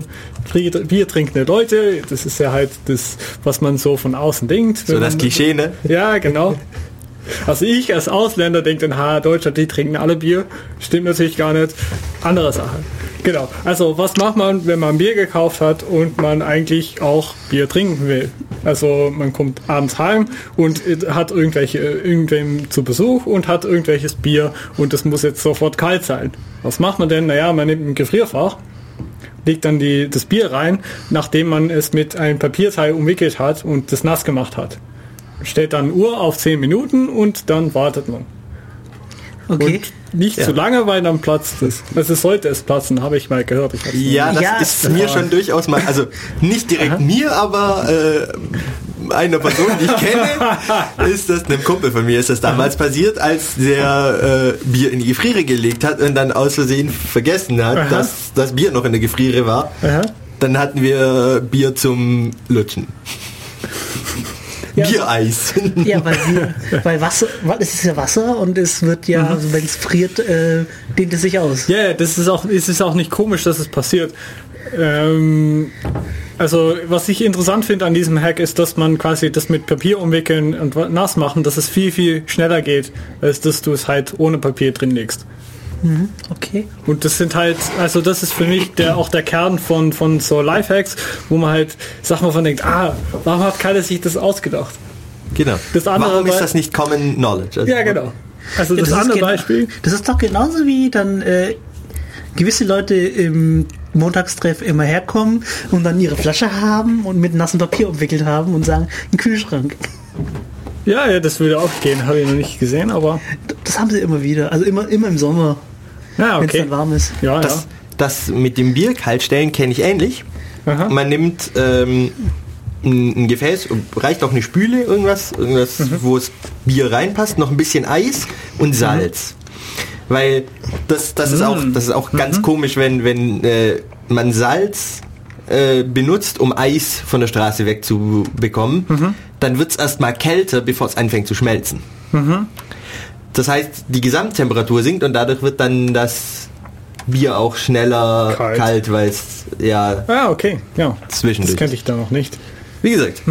Biertrinkende Leute. Das ist ja halt das, was man so von außen denkt. So das Klischee, ne? Ja, genau. Also ich als Ausländer denke dann, ha, Deutschland, die trinken alle Bier. Stimmt natürlich gar nicht. Andere Sache. Genau. Also was macht man, wenn man Bier gekauft hat und man eigentlich auch Bier trinken will? Also man kommt abends heim und hat irgendwelche irgendwem zu Besuch und hat irgendwelches Bier und das muss jetzt sofort kalt sein. Was macht man denn? Naja, man nimmt ein Gefrierfach, legt dann die, das Bier rein, nachdem man es mit einem Papierteil umwickelt hat und das nass gemacht hat. Stellt dann Uhr auf 10 Minuten und dann wartet man. Okay. Und nicht Ja. zu lange, weil dann platzt es. Also sollte es platzen, habe ich mal gehört. Ich Ja, das Ja, ist es- mir schon durchaus mal, also nicht direkt mir, aber äh, einer Person, die ich kenne, ist das, einem Kumpel von mir ist das damals passiert, als der äh, Bier in die Gefriere gelegt hat und dann aus Versehen vergessen hat, Aha. dass das Bier noch in der Gefriere war. Aha. Dann hatten wir Bier zum Lutschen. Ja. Biereis. Ja, weil, wir, weil Wasser, es ist ja Wasser und es wird ja, also wenn es friert, äh, dehnt es sich aus. Ja, ja, das ist auch, es ist auch nicht komisch, dass es passiert. Ähm, also, was ich interessant finde an diesem Hack ist, dass man quasi das mit Papier umwickeln und nass machen, dass es viel, viel schneller geht, als dass du es halt ohne Papier drin legst. Okay. Und das sind halt, also das ist für mich der, auch der Kern von, von so Lifehacks, wo man halt Sachen davon denkt, ah, warum hat keiner sich das ausgedacht? genau. Das andere Warum ist das nicht Common Knowledge? Also, Ja, genau. Also Ja, das, ist andere gen- Beispiel. Das ist doch genauso wie dann äh, gewisse Leute im Montagstreff immer herkommen und dann ihre Flasche haben und mit nassem Papier umwickelt haben und sagen, ein Kühlschrank. Ja, ja, das würde auch gehen, habe ich noch nicht gesehen, aber Das haben sie immer wieder. Also immer, immer im Sommer, ja, wenn es okay. dann warm ist. Ja, Das, das mit dem Bier kaltstellen kenne ich ähnlich. Aha. Man nimmt ähm, ein, ein Gefäß, reicht auch eine Spüle, irgendwas, irgendwas Mhm. wo es Bier reinpasst, noch ein bisschen Eis und Salz. Weil das, das ist auch, das ist auch Mhm. ganz komisch, wenn, wenn äh, man Salz äh, benutzt, um Eis von der Straße wegzubekommen, Mhm. Dann wird es erstmal kälter, bevor es anfängt zu schmelzen. Mhm. Das heißt, die Gesamttemperatur sinkt und dadurch wird dann das Bier auch schneller Kalt. kalt, weil es ja Ah, okay. Ja. Zwischendurch. Das kannte ich da noch nicht. Wie gesagt,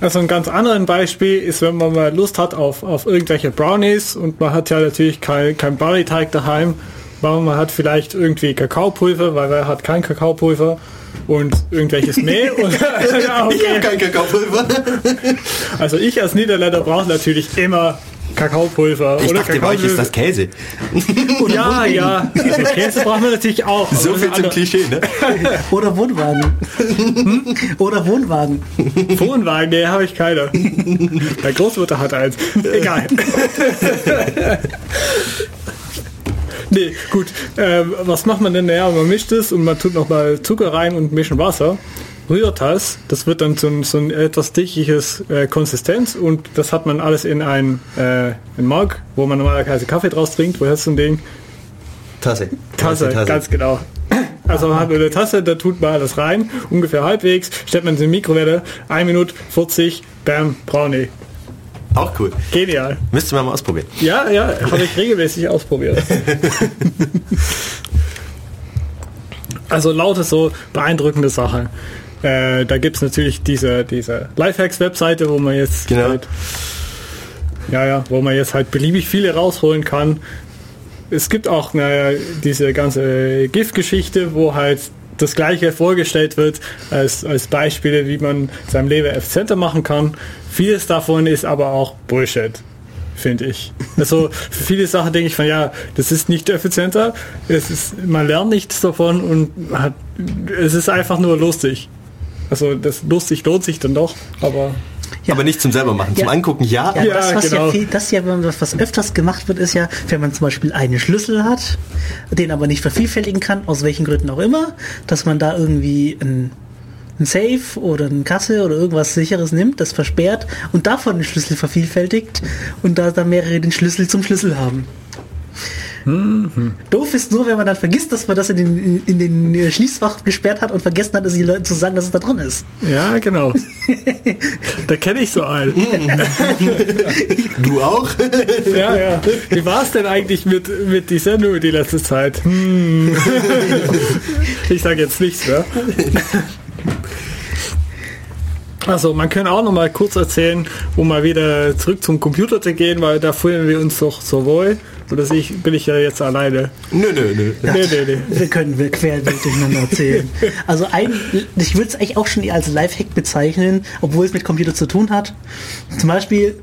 Also ein ganz anderes Beispiel ist, wenn man mal Lust hat auf, auf irgendwelche Brownies und man hat ja natürlich kein, kein Brownie-Teig daheim, aber man hat vielleicht irgendwie Kakaopulver, weil wer hat kein Kakaopulver und irgendwelches Mehl. und, ja, ich habe okay. kein Kakaopulver. Also ich als Niederländer brauche natürlich immer Kakaopulver Ich oder dachte, bei euch ist das Käse. Ja, ja. Also Käse brauchen wir natürlich auch. So viel zum andere- Klischee, ne? Oder Wohnwagen. Oder Wohnwagen. Wohnwagen, nee, habe ich keiner. Meine Großmutter hat eins. Egal. Nee, gut. Ähm, was macht man denn? Naja, man mischt es und man tut noch mal Zucker rein und ein bisschen Wasser. Rührt das. Das wird dann so ein, so ein etwas dickliches äh, Konsistenz und das hat man alles in ein, äh, ein Mug, wo man normalerweise Kaffee draus trinkt. Woher ist so ein Ding? Tasse. Tasse, ganz genau. Also man hat eine Tasse, da tut man alles rein, ungefähr halbwegs, stellt man es in die Mikrowelle, 1 Minute 40, bam, Brownie. Auch cool. Genial. Müsste man mal ausprobieren. Ja, ja, habe ich regelmäßig ausprobiert. Also lauter so beeindruckende Sachen. Äh, da gibt es natürlich diese, diese Lifehacks-Webseite, wo man jetzt Genau. halt, ja, ja, wo man jetzt halt beliebig viele rausholen kann. Es gibt auch naja, diese ganze GIF-Geschichte, wo halt das gleiche vorgestellt wird als, als Beispiele, wie man sein Leben effizienter machen kann. Vieles davon ist aber auch Bullshit, finde ich. Also für viele Sachen denke ich von ja, das ist nicht effizienter, es ist, man lernt nichts davon und hat, es ist einfach nur lustig. Also das lustig lohnt sich dann doch, aber Ja. Aber nicht zum selber machen. Zum Ja. Angucken ja. Ja, das, was genau. ja viel, das ja, was öfters gemacht wird, ist ja, wenn man zum Beispiel einen Schlüssel hat, den aber nicht vervielfältigen kann, aus welchen Gründen auch immer, dass man da irgendwie ein, ein Safe oder eine Kasse oder irgendwas sicheres nimmt, das versperrt und davon den Schlüssel vervielfältigt und da dann mehrere den Schlüssel zum Schlüssel haben. Doof ist nur, wenn man dann vergisst, dass man das in den, in den äh, Schließfach gesperrt hat und vergessen hat, es den Leuten zu sagen, dass es da drin ist. ja, genau. da kenne ich so einen. Du auch? Ja, ja. Wie war es denn eigentlich mit, mit die Sendung die letzte Zeit? Hm. Ich sage jetzt nichts mehr. Also, man kann auch noch mal kurz erzählen, um mal wieder zurück zum Computer zu gehen, weil da fühlen wir uns doch so wohl. Oder sehe ich, bin ich ja jetzt alleine? Nö, nö, nö. Nee, nee, nee. Wir können wir querbeet durcheinander erzählen. Also ein, ich würde es eigentlich auch schon als Lifehack bezeichnen, obwohl es mit Computer zu tun hat. Zum Beispiel,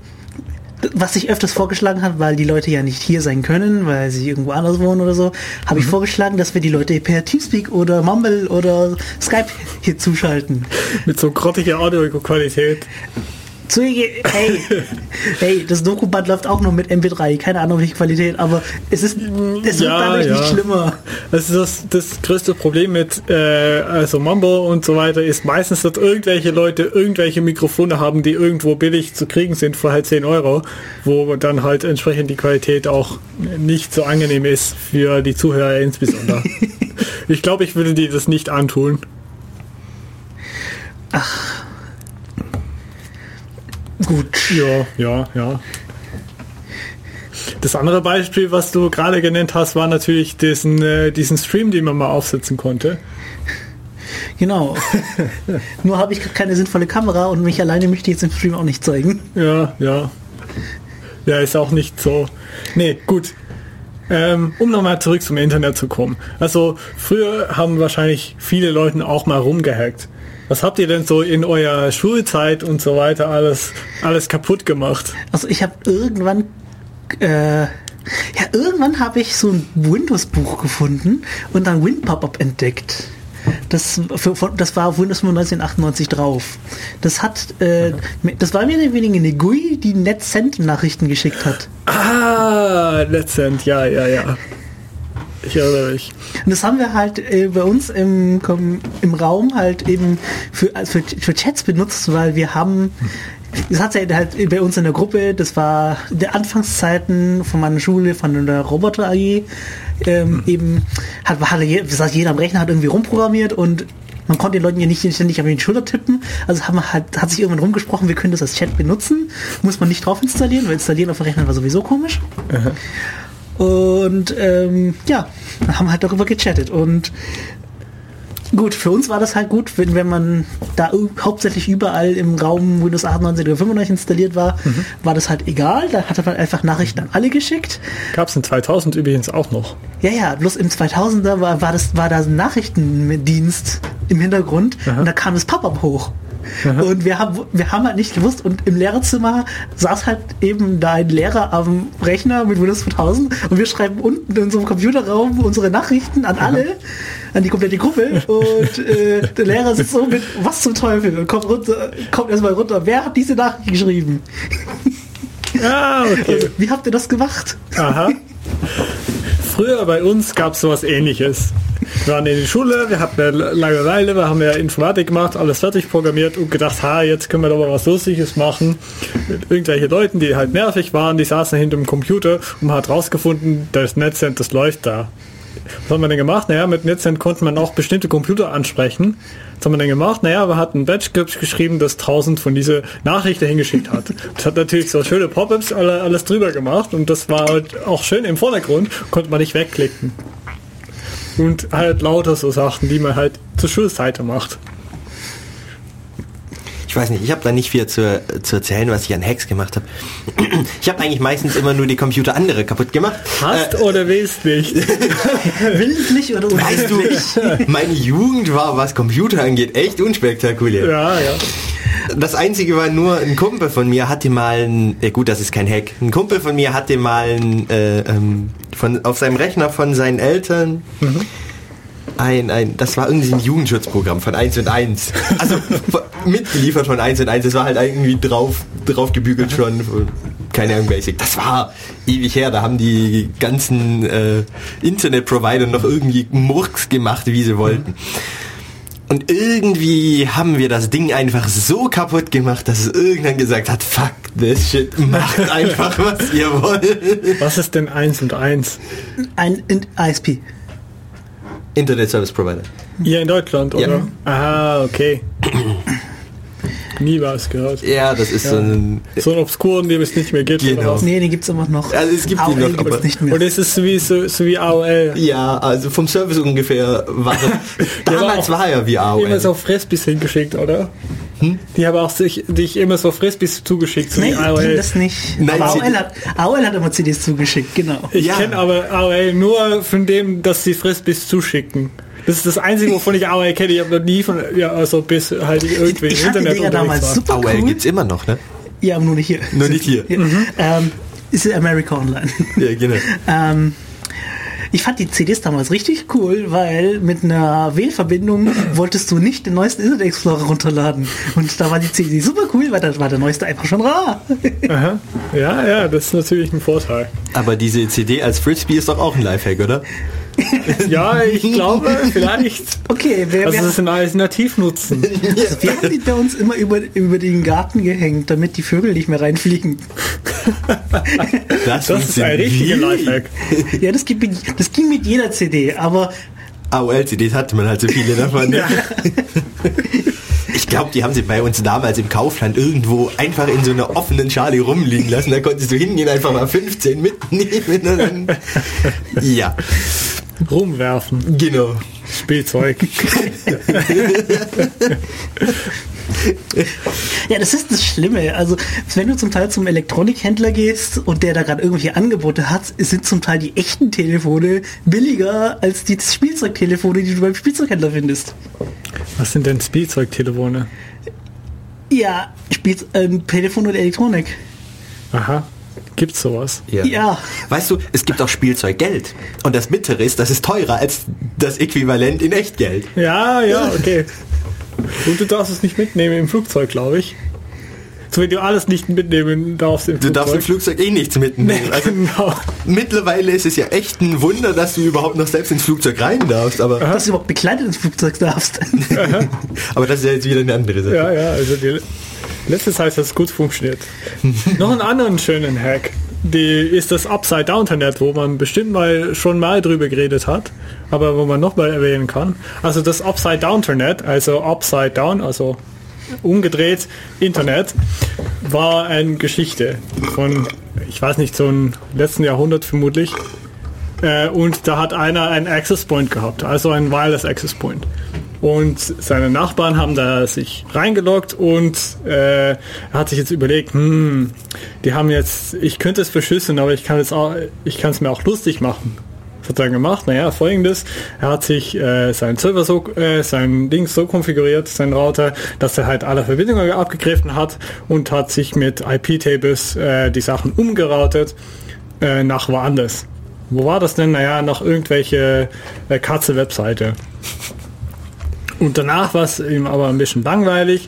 was ich öfters vorgeschlagen habe, weil die Leute ja nicht hier sein können, weil sie irgendwo anders wohnen oder so, habe ich vorgeschlagen, dass wir die Leute per Teamspeak oder Mumble oder Skype hier zuschalten. Mit so grottiger Audioqualität. Zu, hey, hey, das Dokuband läuft auch nur mit MP3, keine Ahnung welche Qualität, aber es ist, es wird dadurch nicht schlimmer. Das ist das, das größte Problem mit äh, also Mambo und so weiter ist meistens, dass irgendwelche Leute irgendwelche Mikrofone haben, die irgendwo billig zu kriegen sind für halt 10 Euro, wo dann halt entsprechend die Qualität auch nicht so angenehm ist für die Zuhörer insbesondere. ich glaube, ich würde dir das nicht antun. Ach. Gut. Ja, ja, ja. Das andere Beispiel, was du gerade genannt hast, war natürlich diesen, äh, diesen Stream, den man mal aufsetzen konnte. Genau. Nur habe ich keine sinnvolle Kamera und mich alleine möchte ich jetzt im Stream auch nicht zeigen. Ja, ja. Ja, ist auch nicht so. Nee, gut. Ähm, um nochmal zurück zum Internet zu kommen. Also früher haben wahrscheinlich viele Leute auch mal rumgehackt. Was habt ihr denn so in eurer Schulzeit und so weiter alles, alles kaputt gemacht? Also ich habe irgendwann, äh, ja, irgendwann habe ich so ein Windows-Buch gefunden und dann WinPop-Up entdeckt. Das, für, das war auf Windows 1998 drauf. Das hat, äh, das war mehr oder weniger eine GUI, die NetCent-Nachrichten geschickt hat. Ah, NetCent, ja, ja, ja. Ich erinnere mich. Und das haben wir halt äh, bei uns im, im Raum halt eben für, also für, für Chats benutzt, weil wir haben das hat ja halt bei uns in der Gruppe, das war der Anfangszeiten von meiner Schule, von der Roboter AG, ähm, eben hat, hat gesagt, jeder am Rechner hat irgendwie rumprogrammiert und man konnte den Leuten ja nicht ständig auf die Schulter tippen. Also haben halt, hat sich irgendwann rumgesprochen, wir können das als Chat benutzen. Muss man nicht drauf installieren, weil installieren auf dem Rechner war sowieso komisch. Aha. Und ähm, ja, haben halt darüber gechattet. Und gut, für uns war das halt gut, wenn, wenn man da hauptsächlich überall im Raum Windows 98 oder 95 installiert war, mhm. war das halt egal. Da hatte man einfach Nachrichten an alle geschickt. Gab es in 2000 übrigens auch noch. Ja, ja, bloß im 2000er war, war, das, war da ein Nachrichtendienst im Hintergrund Aha. und da kam das Pop-up hoch. Aha. Und wir haben, wir haben halt nicht gewusst und im Lehrerzimmer saß halt eben da ein Lehrer am Rechner mit Windows 2000 und wir schreiben unten in unserem Computerraum unsere Nachrichten an alle, Aha. an die komplette Gruppe und äh, der Lehrer sitzt so mit, was zum Teufel und kommt runter, kommt erstmal runter, wer hat diese Nachricht geschrieben? Ah, okay. Also, wie habt ihr das gemacht? Aha. Früher bei uns gab es sowas ähnliches. Wir waren in die Schule, wir hatten eine Langeweile, wir haben ja Informatik gemacht, alles fertig programmiert und gedacht, ha, jetzt können wir doch mal was Lustiges machen. Mit irgendwelche Leuten, die halt nervig waren, die saßen hinter dem Computer und man hat rausgefunden, das Netzcent, das läuft da. Was haben wir denn gemacht? Naja, mit Netzcent konnte man auch bestimmte Computer ansprechen. Was haben wir denn gemacht? Naja, wir hatten ein Batch-Script geschrieben, das 1000 von diese Nachrichten hingeschickt hat. Das hat natürlich so schöne Pop-ups alles drüber gemacht und das war halt auch schön im Vordergrund, konnte man nicht wegklicken und halt lauter so Sachen, die man halt zur Schulseite macht. Ich weiß nicht, ich habe da nicht viel zu, zu erzählen, was ich an Hacks gemacht habe. Ich habe eigentlich meistens immer nur die Computer andere kaputt gemacht. Hast äh, oder willst nicht? Willentlich oder Weißt du, meine Jugend war, was Computer angeht, echt unspektakulär. Ja, ja. Das einzige war nur, ein Kumpel von mir hatte mal ein, äh gut, das ist kein Hack, ein Kumpel von mir hatte mal ein, äh, ähm, von, auf seinem Rechner von seinen Eltern mhm. ein, ein, das war irgendwie ein Jugendschutzprogramm von 1 und 1. Also mitgeliefert von 1 und 1, das war halt irgendwie drauf, drauf gebügelt schon, keine Ahnung, Basic. Das war ewig her, da haben die ganzen äh, Internetprovider noch irgendwie Murks gemacht, wie sie wollten. Mhm. Und irgendwie haben wir das Ding einfach so kaputt gemacht, dass es irgendwann gesagt hat, fuck this shit, macht einfach, was ihr wollt. Was ist denn 1 und 1? Ein ISP. Internet Service Provider. Hier in Deutschland, oder? Ja. Ah, okay. Nie was gehört. Ja, das ist so ein... So ein Obskuren, den es nicht mehr gibt. Genau. Nee, den gibt's immer noch. Also es gibt AOL die noch, aber- nicht mehr. Und es ist so wie, so, so wie AOL. Ja, also vom Service ungefähr war Damals auch war er wie AOL. Immer so Frisbees hingeschickt, oder? Die haben auch sich, dich immer so Frisbees zugeschickt, so Nee, wie AOL. das nicht. Nein, AOL hat, AOL hat immer CDs zugeschickt, genau. Ich Ja. kenne aber AOL nur von dem, dass sie Frisbees zuschicken. Das ist das Einzige, wovon ich AOL kenne. Ich habe noch nie von, ja, also bis halt irgendwie Ich im fand die Internet Dinger damals unterwegs war. super AOL cool. gibt's immer noch, ne? Ja, aber nur nicht hier. Nur nicht hier. Ja. Ähm, ist America Online. Ja, genau. ähm, ich fand die CDs damals richtig cool, weil mit einer WLAN-Verbindung wolltest du nicht den neuesten Internet Explorer runterladen. Und da war die CD super cool, weil da war der neueste einfach schon rar. Aha. Ja, ja, das ist natürlich ein Vorteil. Aber diese CD als Frisbee ist doch auch ein Lifehack, oder? Ja, ich glaube, vielleicht. Okay, wir, Also das ist ein Alternativ nutzen. wir haben die bei uns immer über, über den Garten gehängt, damit die Vögel nicht mehr reinfliegen. Das ist ein richtiger Lifehack. Ja, das, gibt, mit- das ging mit jeder CD, aber AOL-CDs hatte man halt so viele davon. Ne? Ich glaube, die haben sie bei uns damals im Kaufland irgendwo einfach in so einer offenen Schale rumliegen lassen. Da konntest du hingehen, einfach mal 15 mitnehmen. Und dann ja, Rumwerfen. genau. Spielzeug. Ja, das ist das Schlimme. Also, wenn du zum Teil zum Elektronikhändler gehst und der da gerade irgendwelche Angebote hat, sind zum Teil die echten Telefone billiger als die Spielzeugtelefone, die du beim Spielzeughändler findest. Was sind denn Spielzeugtelefone? Ja, Spiel, ähm, Telefon und Elektronik. Aha. Gibt's sowas? Ja. Ja. Weißt du, es gibt auch Spielzeuggeld. Und das Mittlere ist, das ist teurer als das Äquivalent in Echtgeld. Ja, ja, okay. Und du darfst es nicht mitnehmen im Flugzeug, glaube ich. So wie du alles nicht mitnehmen darfst im Du Flugzeug. darfst im Flugzeug eh nichts mitnehmen. Also, genau. mittlerweile ist es ja echt ein Wunder, dass du überhaupt noch selbst ins Flugzeug rein darfst. Aber, Dass du überhaupt bekleidet ins Flugzeug darfst. aber das ist ja jetzt wieder eine andere Sache. Ja, ja, also die letzte Zeit hat es gut funktioniert. Noch einen anderen schönen Hack. Die ist das Upside-Down-Internet, wo man bestimmt mal schon mal drüber geredet hat, aber wo man noch mal erwähnen kann. Also das Upside-Down-Internet, also Upside-Down, also umgedreht Internet, war eine Geschichte von, ich weiß nicht, so im letzten Jahrhundert vermutlich. Äh, und da hat einer einen Access Point gehabt, also einen Wireless Access Point. Und seine Nachbarn haben da sich reingeloggt und äh, er hat sich jetzt überlegt, hm, die haben jetzt, ich könnte es verschlüsseln, aber ich kann es auch, ich kann es mir auch lustig machen. Was hat er gemacht? Naja, folgendes, er hat sich äh, seinen Server so, äh, sein Ding so konfiguriert, seinen Router, dass er halt alle Verbindungen abgegriffen hat und hat sich mit IP-Tables äh, die Sachen umgeroutet äh, nach woanders. Wo war das denn? Naja, nach irgendwelche äh, Katze-Webseite. Und danach war es ihm aber ein bisschen langweilig,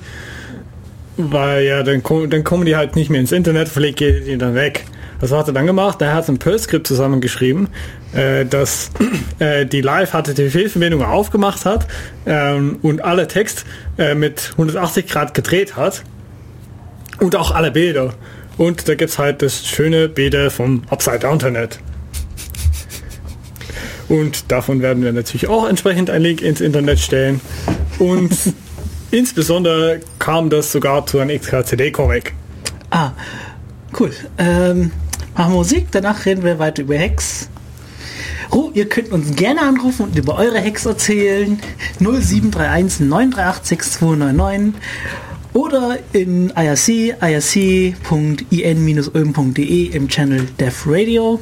weil ja, dann, dann kommen die halt nicht mehr ins Internet, vielleicht geht die dann weg. Was hat er dann gemacht? Er hat ein Perl-Skript zusammengeschrieben, äh, das äh, die Live-HTTP-Verbindung aufgemacht hat ähm, und alle Text äh, mit 180 Grad gedreht hat und auch alle Bilder. Und da gibt's halt das schöne Bilder vom Upside-Down-Internet. Und davon werden wir natürlich auch entsprechend einen Link ins Internet stellen. Und insbesondere kam das sogar zu einem XKCD-Comic. Ah, cool. Ähm, machen wir Musik, danach reden wir weiter über Hacks. Oh, ihr könnt uns gerne anrufen und über eure Hacks erzählen. 0731 938 6299 oder in IRC, irc.in-ulm.de im Channel Dev Radio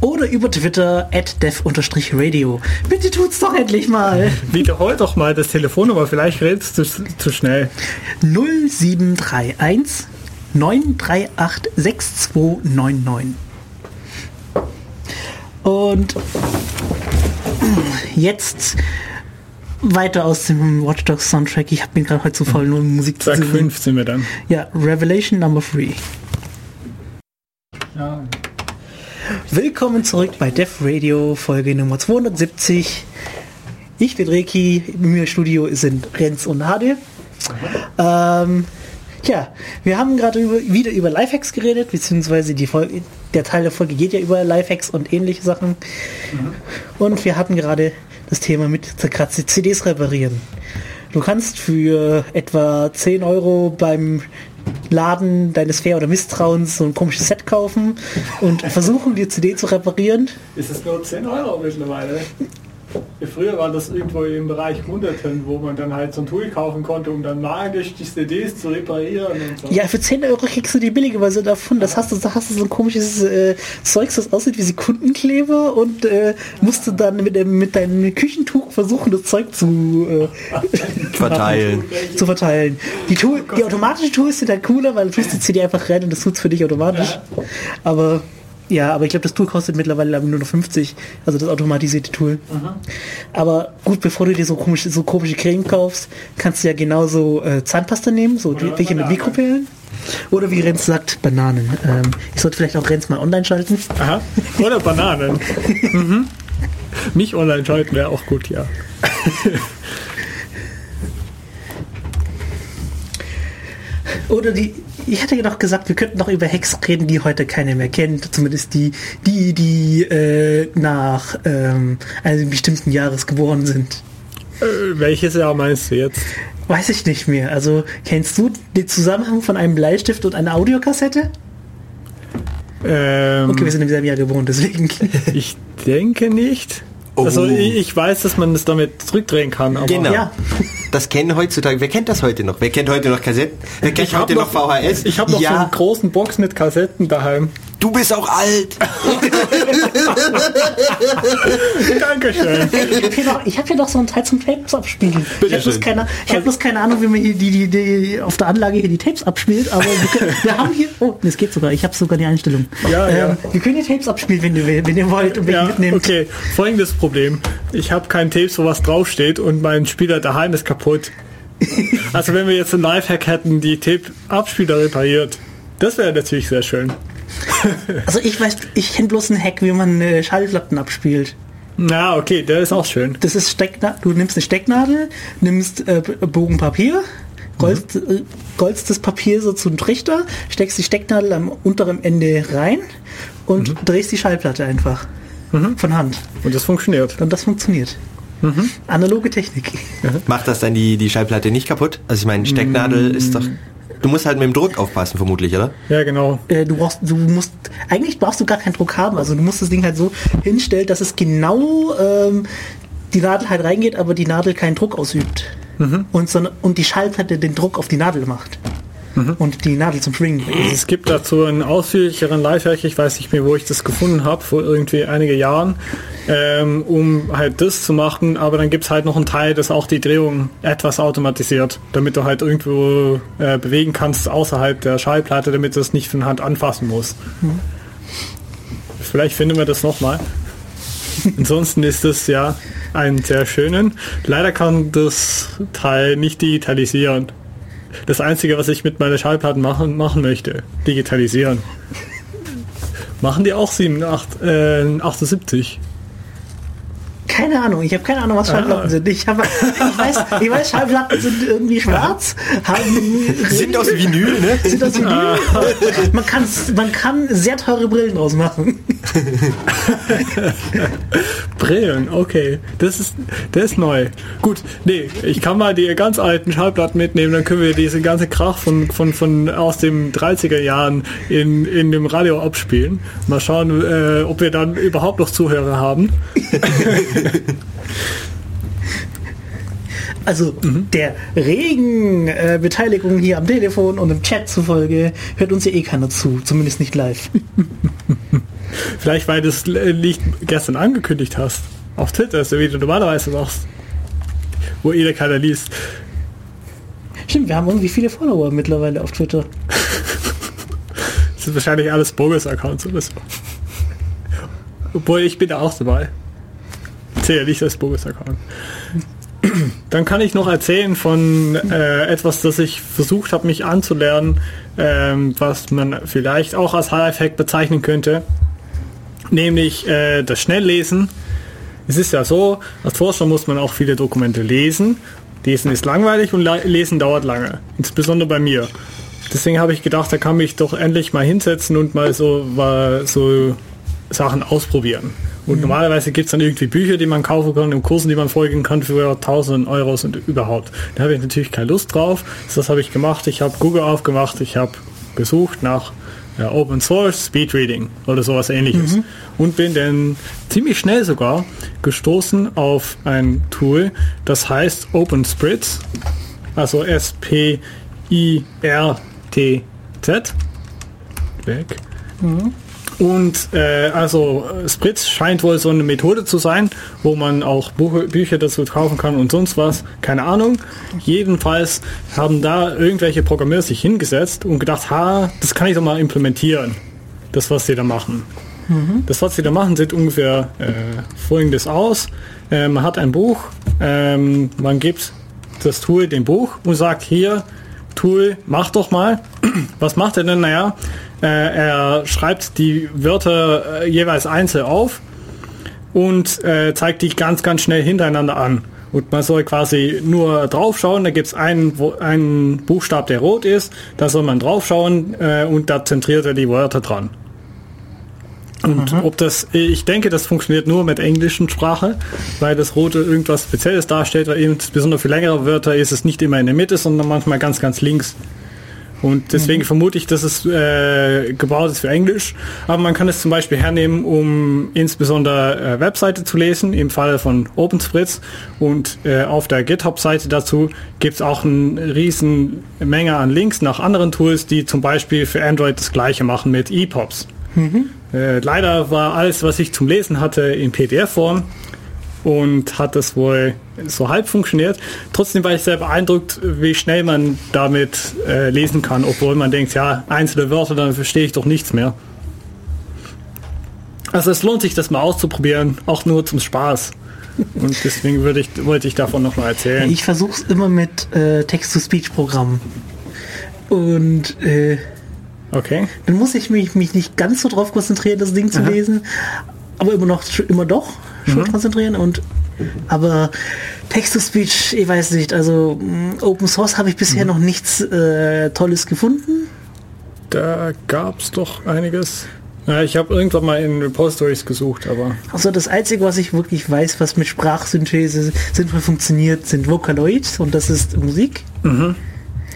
oder über Twitter at dev-radio. Bitte tut's doch endlich mal. Wiederhol doch mal das Telefonnummer, vielleicht redest du zu schnell. 0731 938 6299. Und jetzt weiter aus dem Watch Dogs Soundtrack. Ich bin gerade heute zu voll, nur Musik zu Sag singen. 5 sind wir dann. Ja, Revelation Number 3. Ja. Willkommen zurück bei Def Radio, Folge Nummer 270. Ich bin Reki, in mir im Studio sind Renz und Hade. Ähm, ja, wir haben gerade wieder über Lifehacks geredet, beziehungsweise die Folge, der Teil der Folge geht ja über Lifehacks und ähnliche Sachen. Und wir hatten gerade das Thema mit zerkratzte CDs reparieren. Du kannst für etwa 10 Euro beim Laden deines Fair oder Misstrauens so ein komisches Set kaufen und versuchen, die CD zu reparieren. Ist es nur 10 Euro mittlerweile? Früher war das irgendwo im Bereich Hunderten, wo man dann halt so ein Tool kaufen konnte, um dann magisch die CDs zu reparieren und so. Ja, für 10 Euro kriegst du die billige Version davon. Das hast du, da hast du so ein komisches äh, Zeugs, das aussieht wie Sekundenkleber und äh, musst du dann mit, mit deinem Küchentuch versuchen, das Zeug zu äh, Verteilen. zu verteilen. Die, Tool, die automatischen Tools sind halt cooler, weil du tust die CD einfach rein und das tut's für dich automatisch. Aber ja, aber ich glaube, das Tool kostet mittlerweile nur noch 50, also das automatisierte Tool. Aber gut, bevor du dir so komische, so komische Creme kaufst, kannst du ja genauso äh, Zahnpasta nehmen, so die, welche mit Bananen. Mikrowellen. Oder wie Renz sagt, Bananen. Ähm, ich sollte vielleicht auch Renz mal online schalten. Aha. Oder Bananen. mhm. Mich online schalten wäre auch gut, ja. Oder die, ich hatte ja noch gesagt, wir könnten noch über Hacks reden, die heute keiner mehr kennt. Zumindest die, die, die äh, nach ähm, einem bestimmten Jahres geboren sind. Äh, welches Jahr meinst du jetzt? Weiß ich nicht mehr. Also kennst du den Zusammenhang von einem Bleistift und einer Audiokassette? Ähm, Okay, wir sind im selben Jahr geboren, deswegen. Ich denke nicht. Oh. Also ich, ich weiß, dass man das damit zurückdrehen kann, aber Genau. Ja. Das kennen heutzutage. Wer kennt das heute noch? Wer kennt heute noch Kassetten? Wer kennt ich heute noch, VHS? Ich habe noch so ja, einen großen Box mit Kassetten daheim. Du bist auch alt. Dankeschön. Ich habe hier, noch- ich hab hier noch so einen Teil zum Tapes abspielen. Ich habe bloß, keine, ich hab bloß keine Ahnung, wie man hier die, die, die auf der Anlage hier die Tapes abspielt, aber wir, können, wir haben hier. Oh, es geht sogar. Ich habe sogar die Einstellung. Ja, ja. Wir können die Tapes abspielen, wenn ihr, wenn ihr wollt und welche Ja, mitnehmt. okay. Folgendes Problem. Ich habe kein Tapes, wo was draufsteht und mein Spieler daheim ist kaputt. Also wenn wir jetzt einen Lifehack hätten, die Tape-Abspieler repariert, das wäre natürlich sehr schön. Also ich weiß, ich kenne bloß einen Hack, wie man äh, Schallplatten abspielt. Na, okay, der ist auch schön. Das ist Steckna du nimmst eine Stecknadel, nimmst äh, B- Bogen Papier, golst, äh, golst das Papier so zu einem Trichter, steckst die Stecknadel am unteren Ende rein und drehst die Schallplatte einfach. Von Hand. Und das funktioniert. Und das funktioniert. Analoge Technik. Macht das dann die, die Schallplatte nicht kaputt? Also ich meine, Stecknadel ist doch... Du musst halt mit dem Druck aufpassen, vermutlich, oder? Ja, genau. Äh, du brauchst, du musst, eigentlich brauchst du gar keinen Druck haben. Also du musst das Ding halt so hinstellen, dass es genau ähm, die Nadel halt reingeht, aber die Nadel keinen Druck ausübt. Und, sondern, und die Schallplatte den Druck auf die Nadel macht. Und die Nadel zum Schwingen. Es gibt dazu einen ausführlicheren Lifehack, ich weiß nicht mehr, wo ich das gefunden habe, vor irgendwie einige Jahren, ähm, um halt das zu machen, aber dann gibt es halt noch einen Teil, das auch die Drehung etwas automatisiert, damit du halt irgendwo äh, bewegen kannst außerhalb der Schallplatte, damit du es nicht von Hand anfassen musst. Vielleicht finden wir das nochmal. Ansonsten ist es ja einen sehr schönen. Leider kann das Teil nicht digitalisieren. Das Einzige, was ich mit meiner Schallplatten machen, machen möchte, digitalisieren. Machen die auch 7, 8, äh, 78? Keine Ahnung, ich habe keine Ahnung, was Schallplatten Ah. sind. Ich, hab, ich, weiß, ich weiß, Schallplatten sind irgendwie schwarz, haben, Sind aus Vinyl, ne? sind aus Vinyl. Man, kann, man kann sehr teure Brillen draus machen. Brillen, okay. Das ist, das ist neu. Gut, nee, ich kann mal die ganz alten Schallplatten mitnehmen, dann können wir diese ganze Krach von, von, von aus den 30er Jahren in, in dem Radio abspielen. Mal schauen, äh, ob wir dann überhaupt noch Zuhörer haben. Also der regen äh, Beteiligung hier am Telefon und im Chat zufolge hört uns ja eh keiner zu, zumindest nicht live. Vielleicht, weil du es nicht gestern angekündigt hast. Auf Twitter, so wie du normalerweise machst. Wo jeder keiner liest. Stimmt, wir haben irgendwie viele Follower mittlerweile auf Twitter. Das sind wahrscheinlich alles Bogus-Accounts oder so. Obwohl, ich bin da auch dabei. Zähle nicht als Bogus-Account. Dann kann ich noch erzählen von äh, etwas, das ich versucht habe, mich anzulernen, ähm, was man vielleicht auch als Lifehack bezeichnen könnte. Nämlich äh, das Schnelllesen. Es ist ja so, als Forscher muss man auch viele Dokumente lesen. Lesen ist langweilig und le- lesen dauert lange. Insbesondere bei mir. Deswegen habe ich gedacht, da kann mich doch endlich mal hinsetzen und mal so, mal so Sachen ausprobieren. Und normalerweise gibt es dann irgendwie Bücher, die man kaufen kann, und Kursen, die man folgen kann für 1000 Euro und überhaupt. Da habe ich natürlich keine Lust drauf. Das habe ich gemacht. Ich habe Google aufgemacht, ich habe gesucht nach ja, Open Source Speedreading oder sowas ähnliches. Und bin dann ziemlich schnell sogar gestoßen auf ein Tool, das heißt Open Spritz, also S-P-I-R-T-Z. Weg. Und äh, also Spritz scheint wohl so eine Methode zu sein, wo man auch Buch Bücher dazu kaufen kann und sonst was. Keine Ahnung. Jedenfalls haben da irgendwelche Programmierer sich hingesetzt und gedacht, ha, das kann ich doch mal implementieren. Das, was sie da machen. Das, was sie da machen, sieht ungefähr äh, folgendes aus. Äh, man hat ein Buch, ähm, man gibt das Tool dem Buch und sagt, hier, Tool, mach doch mal. Was macht er denn? Naja, äh, er schreibt die Wörter äh, jeweils einzeln auf und äh, zeigt die ganz, ganz schnell hintereinander an. Und man soll quasi nur draufschauen, da gibt es einen, einen Buchstab, der rot ist, da soll man draufschauen äh, und da zentriert er die Wörter dran. Und ob das, ich denke, das funktioniert nur mit englischen Sprache, weil das Rote irgendwas Spezielles darstellt, weil eben besonders für längere Wörter ist es nicht immer in der Mitte, sondern manchmal ganz, ganz links. Und deswegen vermute ich, dass es äh, gebaut ist für Englisch. Aber man kann es zum Beispiel hernehmen, um insbesondere äh, Webseite zu lesen, im Falle von OpenSpritz. Und äh, auf der GitHub-Seite dazu gibt es auch eine riesen Menge an Links nach anderen Tools, die zum Beispiel für Android das gleiche machen mit EPUBs. Äh, leider war alles, was ich zum Lesen hatte, in PDF-Form und hat das wohl so halb funktioniert. Trotzdem war ich sehr beeindruckt, wie schnell man damit äh, lesen kann, obwohl man denkt, ja, einzelne Wörter, dann verstehe ich doch nichts mehr. Also es lohnt sich, das mal auszuprobieren, auch nur zum Spaß. Und deswegen würde ich, wollte ich davon noch mal erzählen. Ich versuche es immer mit äh, Text-to-Speech-Programmen. Und äh, Okay. dann muss ich mich, mich nicht ganz so drauf konzentrieren, das Ding zu lesen, aber immer noch immer doch schon konzentrieren und aber Text-to-Speech, ich weiß nicht, also mh, Open Source habe ich bisher noch nichts äh, Tolles gefunden. Da gab es doch einiges. Ja, ich habe irgendwann mal in Repositories gesucht, aber Also das Einzige, was ich wirklich weiß, was mit Sprachsynthese sinnvoll funktioniert, sind Vocaloids und das ist Musik,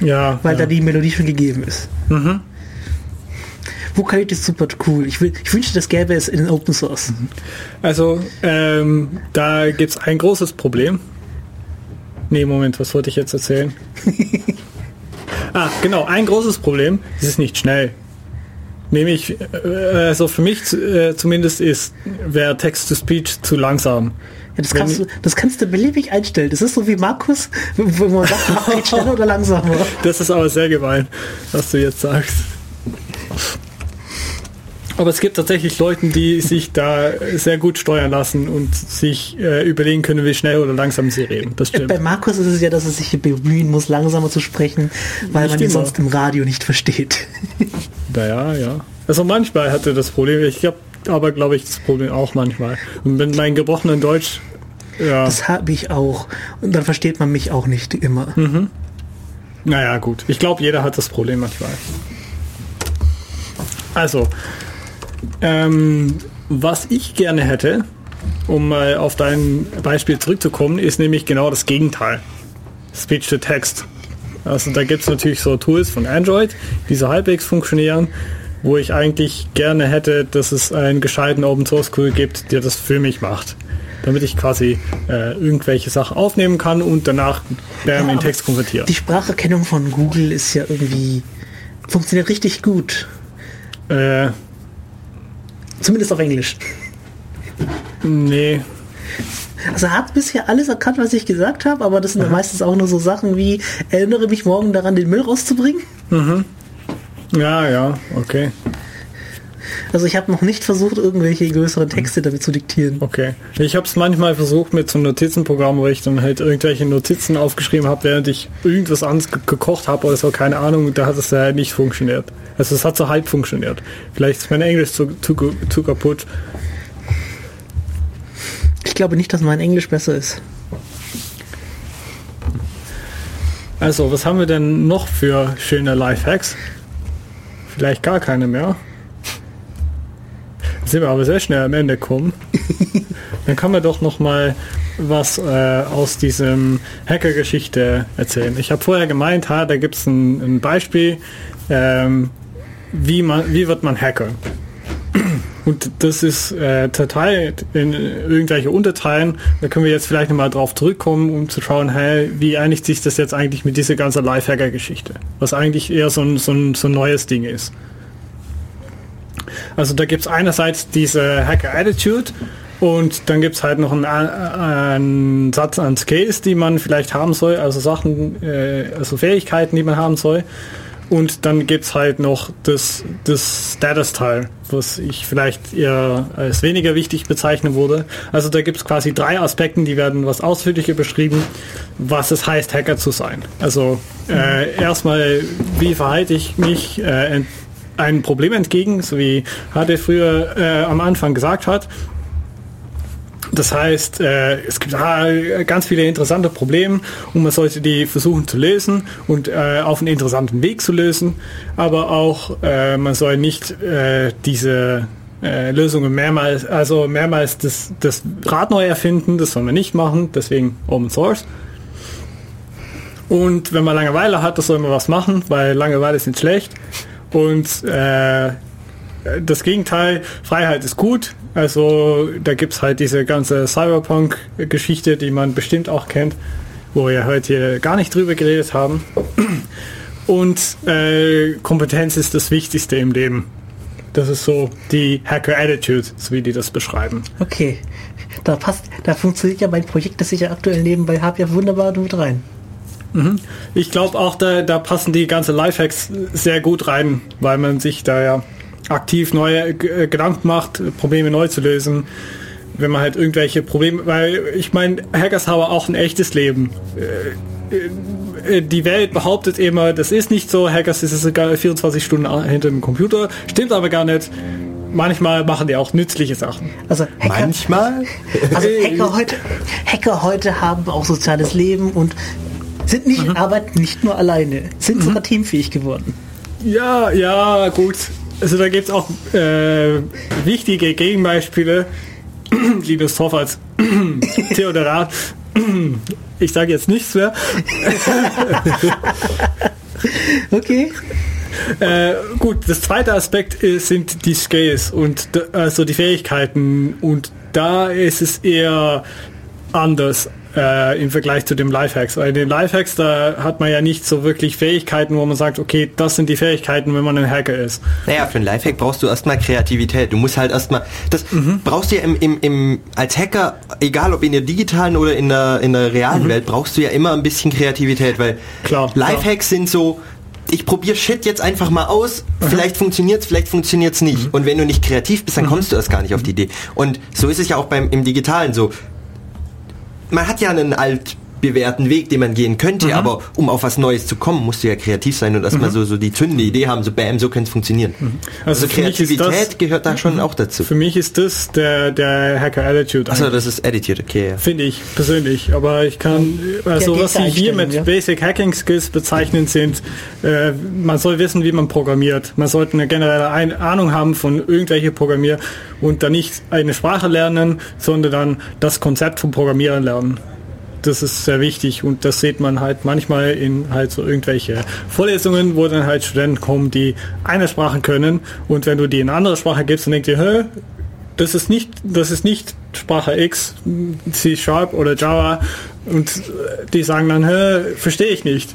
ja, weil ja. da die Melodie schon gegeben ist. Vocaloid ist super cool. Ich, will, ich wünschte, das gäbe es in Open Source. Also, ähm, da gibt es ein großes Problem. Nee, Moment, was wollte ich jetzt erzählen? ah, genau, ein großes Problem, es ist nicht schnell. Nämlich, äh, also für mich äh, zumindest ist, wäre Text-to-Speech zu langsam. Ja, das, kannst du, das kannst du beliebig einstellen. Das ist so wie Markus, wo man sagt, mach schneller oder langsamer. Das ist aber sehr gemein, was du jetzt sagst. Aber es gibt tatsächlich Leute, die sich da sehr gut steuern lassen und sich äh, überlegen können, wie schnell oder langsam sie reden. Das stimmt. Bei Markus ist es ja, dass er sich bemühen muss, langsamer zu sprechen, weil Nicht man ihn sonst im Radio nicht versteht. Naja, ja. Also manchmal hatte das Problem, ich habe aber glaube ich das Problem auch manchmal. Und mit meinem gebrochenen Deutsch, ja, Das habe ich auch. Und dann versteht man mich auch nicht immer. naja gut. Ich glaube, jeder hat das Problem manchmal. Also, ähm, was ich gerne hätte, um mal auf dein Beispiel zurückzukommen, ist nämlich genau das Gegenteil. Speech to Text. Also da gibt es natürlich so Tools von Android, die so halbwegs funktionieren, wo ich eigentlich gerne hätte, dass es einen gescheiten Open Source Tool gibt, der das für mich macht. Damit ich quasi äh, irgendwelche Sachen aufnehmen kann und danach bam, in aber Text konvertiere. Die Spracherkennung von Google ist ja irgendwie funktioniert richtig gut. Äh, Zumindest auf Englisch. nee, Also er hat bisher alles erkannt, was ich gesagt habe, aber das sind dann meistens auch nur so Sachen wie, erinnere mich morgen daran, den Müll rauszubringen. ja, ja, okay. Also ich habe noch nicht versucht, irgendwelche größeren Texte damit zu diktieren. Okay. Ich habe es manchmal versucht mit so einem Notizenprogramm, wo ich dann halt irgendwelche Notizen aufgeschrieben habe, während ich irgendwas anderes ge gekocht habe oder so, keine Ahnung, da hat es ja nicht funktioniert. Also es hat so halb funktioniert. Vielleicht ist mein Englisch zu, zu, zu kaputt. Ich glaube nicht, dass mein Englisch besser ist. Also, was haben wir denn noch für schöne Lifehacks? Vielleicht gar keine mehr. Sind wir aber sehr schnell am Ende kommen. Dann kann man doch noch mal was äh, aus diesem Hacker-Geschichte erzählen. Ich habe vorher gemeint, ha, da gibt es ein, ein, Beispiel, ähm, wie, man, wie wird man Hacker. Und das ist äh, total in irgendwelche Unterteilen. Da können wir jetzt vielleicht nochmal drauf zurückkommen, um zu schauen, hey, wie einigt sich das jetzt eigentlich mit dieser ganzen Lifehacker-Geschichte? Was eigentlich eher so ein, so, ein, so ein neues Ding ist. Also da gibt es einerseits diese Hacker-Attitude und dann gibt es halt noch einen, einen, Satz an Skills, die man vielleicht haben soll, also Sachen, äh, also Fähigkeiten, die man haben soll. Und dann gibt es halt noch das, das Status-Teil, was ich vielleicht eher als weniger wichtig bezeichnen würde. Also da gibt es quasi drei Aspekte, die werden was ausführlicher beschrieben, was es heißt, Hacker zu sein. Also äh, erstmal, wie verhalte ich mich äh, ein Problem entgegen, so wie Hade früher äh, am Anfang gesagt hat. Das heißt, äh, es gibt äh, ganz viele interessante Probleme und man sollte die versuchen zu lösen und äh, auf einen interessanten Weg zu lösen. Aber auch äh, man soll nicht äh, diese äh, Lösungen mehrmals, also mehrmals das, das Rad neu erfinden, das soll man nicht machen, deswegen Open Source. Und wenn man Langeweile hat, das soll man was machen, weil Langeweile ist nicht schlecht. Und äh, das Gegenteil, Freiheit ist gut. Also da gibt es halt diese ganze Cyberpunk-Geschichte, die man bestimmt auch kennt, wo wir heute gar nicht drüber geredet haben. Und äh, Kompetenz ist das Wichtigste im Leben. Das ist so die Hacker-Attitude, so wie die das beschreiben. Okay, da passt, da funktioniert ja mein Projekt, das ich ja aktuell nebenbei habe, ja wunderbar mit rein. Mhm. Ich glaube auch, da, da passen die ganze Lifehacks sehr gut rein, weil man sich da ja aktiv neue äh, Gedanken macht, Probleme neu zu lösen. Wenn man halt irgendwelche Probleme, weil ich meine, Hackers haben auch ein echtes Leben. Äh, äh, die Welt behauptet immer, das ist nicht so, Hackers ist sogar 24 Stunden hinter dem Computer, stimmt aber gar nicht. Manchmal machen die auch nützliche Sachen. Also Hacker, manchmal. Also Hacker heute, Hacker heute haben auch soziales Leben und sind nicht mhm. arbeiten nicht nur alleine, sind mhm. sogar teamfähig geworden. Ja, ja, gut. Also da gibt es auch äh, wichtige Gegenbeispiele. Linus Torvalds Theodorat. ich sage jetzt nichts mehr. okay. Äh, gut, das zweite Aspekt ist, sind die Skills und also die Fähigkeiten und da ist es eher anders äh, im Vergleich zu dem Lifehacks. Weil in den Lifehacks, da hat man ja nicht so wirklich Fähigkeiten, wo man sagt, okay, das sind die Fähigkeiten, wenn man ein Hacker ist. Naja, für einen Lifehack brauchst du erstmal Kreativität. Du musst halt erstmal, das mhm. brauchst du ja im, im, im, als Hacker, egal ob in der digitalen oder in der, in der realen mhm. Welt, brauchst du ja immer ein bisschen Kreativität, weil klar, Lifehacks klar. sind so, ich probiere Shit jetzt einfach mal aus. Mhm. Vielleicht funktioniert's, vielleicht funktioniert's nicht. Mhm. Und wenn du nicht kreativ bist, dann mhm. kommst du erst gar nicht auf die Idee. Und so ist es ja auch beim im Digitalen so man hat ja einen altbewährten Weg, den man gehen könnte, mhm. aber um auf was Neues zu kommen, musst du ja kreativ sein und erstmal mhm. so, so die zündende Idee haben, so bam, so könnte es funktionieren. Mhm. Also, also Kreativität das, gehört da schon auch dazu. Für mich ist das der, der Hacker Attitude. Achso, das ist Attitude, okay. Ja. Finde ich persönlich, aber ich kann, also was sie hier mit ja. Basic Hacking Skills bezeichnen sind, äh, man soll wissen, wie man programmiert. Man sollte eine generelle Ein Ahnung haben von irgendwelche Programmier und dann nicht eine Sprache lernen, sondern dann das Konzept vom Programmieren lernen das ist sehr wichtig und das sieht man halt manchmal in halt so irgendwelche Vorlesungen, wo dann halt Studenten kommen, die eine Sprache können und wenn du die in eine andere Sprache gibst, dann denkt ihr, hä, das ist nicht, das ist nicht Sprache X, C Sharp oder Java und die sagen dann, hä, verstehe ich nicht.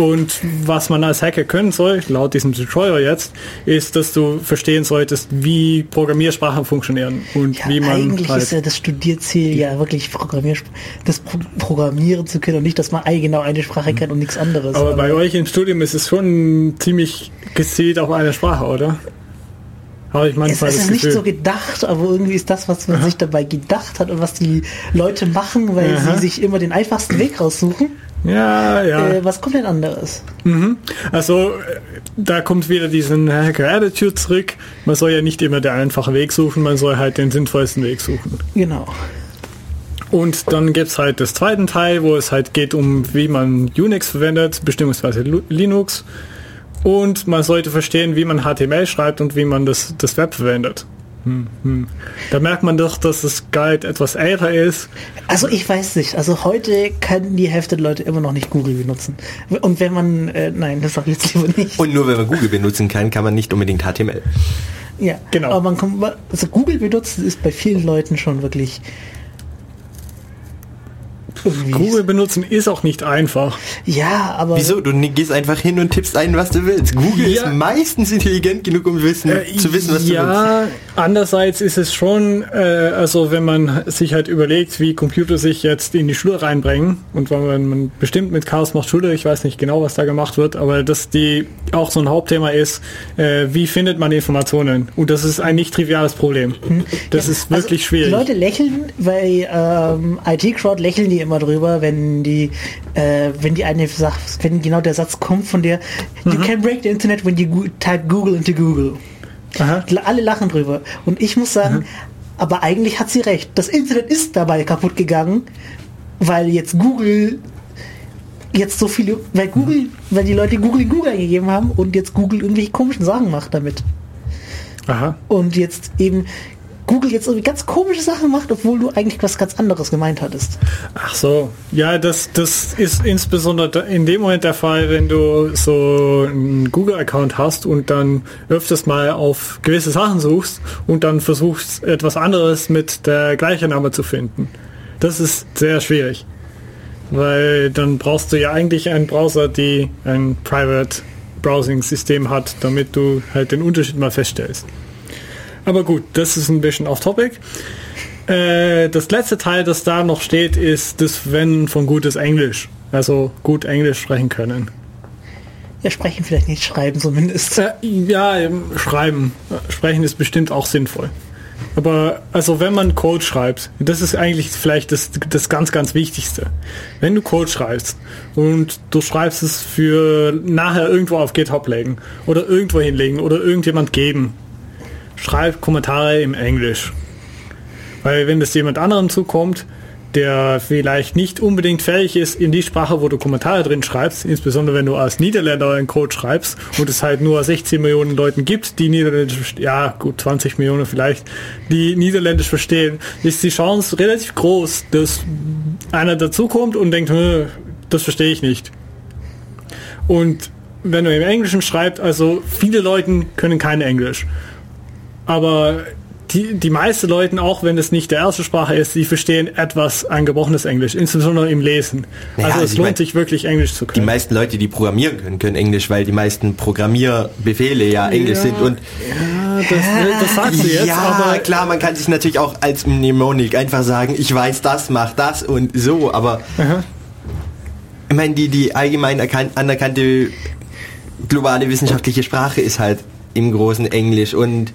Und was man als Hacker können soll, laut diesem Tutorial jetzt, ist, dass du verstehen solltest, wie Programmiersprachen funktionieren und ja, wie man. Eigentlich halt ist ja das Studierziel ja wirklich Programmier das Pro Programmieren zu können und nicht, dass man genau eine Sprache kennt und nichts anderes. Aber, aber bei euch im Studium ist es schon ziemlich gezielt auf eine Sprache, oder? Habe ich manchmal es ist nicht so gedacht, aber irgendwie ist das, was man Aha. sich dabei gedacht hat und was die Leute machen, weil Aha. sie sich immer den einfachsten Weg raussuchen. Ja, ja. Äh, was kommt denn anderes? Mhm. Also, da kommt wieder diesen Hacker-Attitude zurück. Man soll ja nicht immer den einfachen Weg suchen, man soll halt den sinnvollsten Weg suchen. Genau. Und dann gibt es halt das zweite Teil, wo es halt geht um, wie man Unix verwendet, bestimmungsweise Linux. Und man sollte verstehen, wie man HTML schreibt und wie man das, das Web verwendet. Da merkt man doch, dass das Guide etwas älter ist. Also ich weiß nicht. Also heute kann die Hälfte der Leute immer noch nicht Google benutzen. Und wenn man, äh, nein, das sage ich jetzt lieber nicht. Und nur wenn man Google benutzen kann, kann man nicht unbedingt HTML. ja, genau. Aber man kommt, also Google benutzen ist bei vielen Leuten schon wirklich. Google benutzen ist auch nicht einfach. Ja, aber. Wieso? Du gehst einfach hin und tippst ein, was du willst. Google Ja. ist meistens intelligent genug, um wissen, Äh, zu wissen, was du willst. ja, andererseits ist es schon, äh, also wenn man sich halt überlegt, wie Computer sich jetzt in die Schule reinbringen und wenn man, man bestimmt mit Chaos macht Schule, ich weiß nicht genau, was da gemacht wird, aber dass die auch so ein Hauptthema ist, äh, wie findet man Informationen? Und das ist ein nicht triviales Problem. Das ist wirklich also, schwierig. Die Leute lächeln, bei ähm, IT-Crowd lächeln die immer drüber, wenn die, äh, wenn die eine sagt, wenn genau der Satz kommt von der, you Mhm. can break the internet when you type Google into Google. Aha. Alle lachen drüber. Und ich muss Mhm. sagen, aber eigentlich hat sie recht. Das Internet ist dabei kaputt gegangen, weil jetzt Google jetzt so viele, weil Google, weil die Leute Google in Google eingegeben haben und jetzt Google irgendwelche komischen Sachen macht damit. Aha. Und jetzt eben Google jetzt irgendwie ganz komische Sachen macht, obwohl du eigentlich was ganz anderes gemeint hattest. Ach so, ja, das, das ist insbesondere in dem Moment der Fall, wenn du so einen Google-Account hast und dann öfters mal auf gewisse Sachen suchst und dann versuchst etwas anderes mit der gleichen Name zu finden. Das ist sehr schwierig, weil dann brauchst du ja eigentlich einen Browser, die ein Private Browsing-System hat, damit du halt den Unterschied mal feststellst. Aber gut, das ist ein bisschen off-topic. Äh, das letzte Teil, das da noch steht, ist das Wenn von gutes Englisch. Also gut Englisch sprechen können. Ja, sprechen vielleicht nicht, schreiben zumindest. Äh, ja, schreiben. Sprechen ist bestimmt auch sinnvoll. Aber also wenn man Code schreibt, das ist eigentlich vielleicht das, das ganz, ganz Wichtigste. Wenn du Code schreibst und du schreibst es für nachher irgendwo auf GitHub legen oder irgendwo hinlegen oder irgendjemand geben, schreib Kommentare im Englisch. Weil wenn das jemand anderem zukommt, der vielleicht nicht unbedingt fähig ist in die Sprache, wo du Kommentare drin schreibst, insbesondere wenn du als Niederländer einen Code schreibst und es halt nur 16 Millionen Leuten gibt, die Niederländisch, ja gut, 20 Millionen vielleicht, die Niederländisch verstehen, ist die Chance relativ groß, dass einer dazukommt und denkt, "Hm, das verstehe ich nicht. Und wenn du im Englischen schreibst, also viele Leute können kein Englisch. Aber die, die meisten Leute, auch wenn es nicht der erste Sprache ist, die verstehen etwas ein gebrochenes Englisch, insbesondere im Lesen. Naja, also also es ich lohnt mein, sich wirklich Englisch zu Die können. meisten Leute, die programmieren können, können Englisch, weil die meisten Programmierbefehle ja Englisch Ja, sind. Und ja, das, das sagst du jetzt, ja, aber klar, man kann sich natürlich auch als Mnemonik einfach sagen, ich weiß das, mach das und so, aber Aha. ich meine, die, die allgemein erkan- anerkannte globale wissenschaftliche Sprache ist halt im großen Englisch und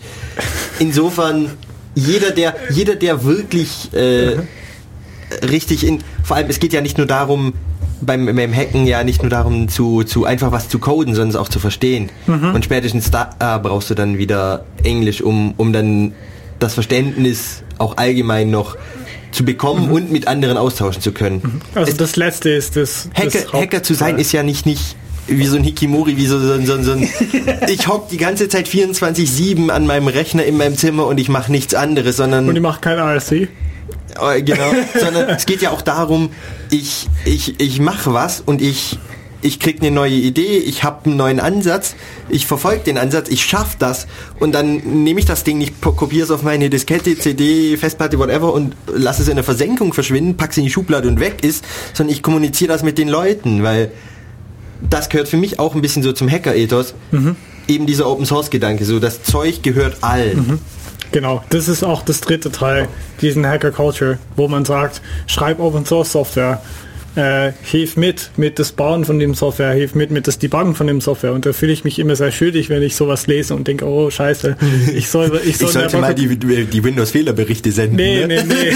insofern jeder, der, jeder, der wirklich äh, richtig in, vor allem es geht ja nicht nur darum, beim, beim Hacken ja nicht nur darum zu, zu einfach was zu coden, sondern es auch zu verstehen. Und spätestens da brauchst du dann wieder Englisch, um, um dann das Verständnis auch allgemein noch zu bekommen und mit anderen austauschen zu können. also Es- das letzte ist das. Hacker, das Hacker zu sein ist ja nicht, nicht wie so ein Hikimori, wie so, so, so, so ein ich hock die ganze Zeit 24-7 an meinem Rechner in meinem Zimmer und ich mache nichts anderes, sondern Und die macht kein ASC. äh, genau, sondern es geht ja auch darum, ich, ich, ich mache was und ich, ich krieg eine neue Idee, ich habe einen neuen Ansatz, ich verfolge den Ansatz, ich schaff das und dann nehme ich das Ding nicht, kopiere es auf meine Diskette, CD, Festplatte, whatever und lasse es in der Versenkung verschwinden, pack's in die Schublade und weg ist, sondern ich kommuniziere das mit den Leuten, weil das gehört für mich auch ein bisschen so zum Hacker-Ethos. Eben dieser Open-Source-Gedanke, so das Zeug gehört allen. Genau, das ist auch das dritte Teil, diesen Hacker Culture, wo man sagt, schreib Open Source Software, äh, hilf mit, mit das Bauen von dem Software, hilf mit, mit das Debuggen von dem Software. Und da fühle ich mich immer sehr schuldig, wenn ich sowas lese und denke, oh scheiße, ich soll, ich Ich soll sollte mal die, die Windows-Fehlerberichte senden. Nee, ne? nee, nee.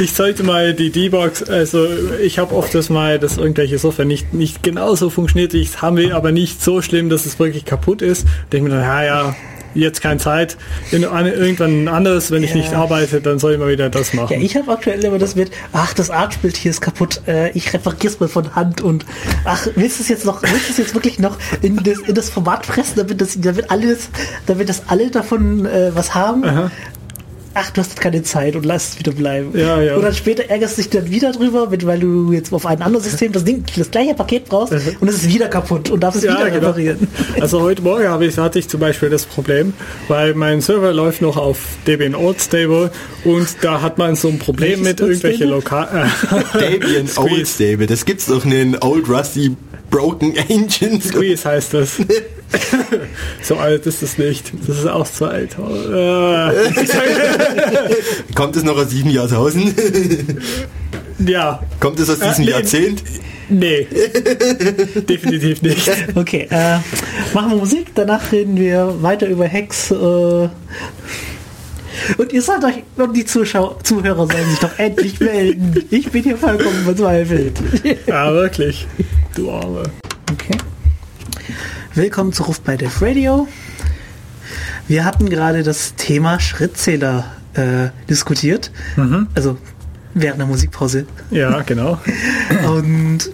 ich sollte mal die Debox, also ich habe oft das mal, dass irgendwelche Software nicht, nicht genauso funktioniert. Ich haben wir aber nicht so schlimm, dass es wirklich kaputt ist. Denke mir dann, ja, ja, jetzt keine Zeit. In, eine, irgendwann anderes, wenn ich Ja. nicht arbeite, dann soll ich mal wieder das machen. Ja, ich habe aktuell immer das mit, ach, das Artbild hier ist kaputt, äh, ich reparier's mal von Hand und ach, willst du es jetzt noch, willst du es jetzt wirklich noch in das, in das Format pressen, damit das, damit alles, damit das alle davon äh, was haben? Ach, du hast keine Zeit und lass es wieder bleiben. Ja, ja. Und dann später ärgerst du dich dann wieder drüber, mit, weil du jetzt auf ein anderes System das Ding, das gleiche Paket brauchst und es ist wieder kaputt und darfst es wieder genau. reparieren. Also heute Morgen habe ich, hatte ich zum Beispiel das Problem, weil mein Server läuft noch auf Debian Old Stable und da hat man so ein Problem Welches mit Old irgendwelche Stable? lokal Debian Old Stable, das gibt's doch in den Old Rusty Broken Engines. Squeeze heißt das. so alt ist es nicht. Das ist auch zu alt. Kommt es noch aus diesem Jahrtausend? ja, Kommt es aus diesem Äh, nee. Jahrzehnt? nee. Definitiv nicht. Okay, äh, machen wir Musik, danach reden wir weiter über Hacks. Äh, und ihr sollt euch, und die Zuschauer, Zuhörer sollen sich doch endlich melden. Ich bin hier vollkommen verzweifelt. Ja, wirklich. Du Arme. Willkommen zu Ruf bei Def Radio. Wir hatten gerade das Thema Schrittzähler äh, diskutiert. Also während der Musikpause. Ja, genau. Und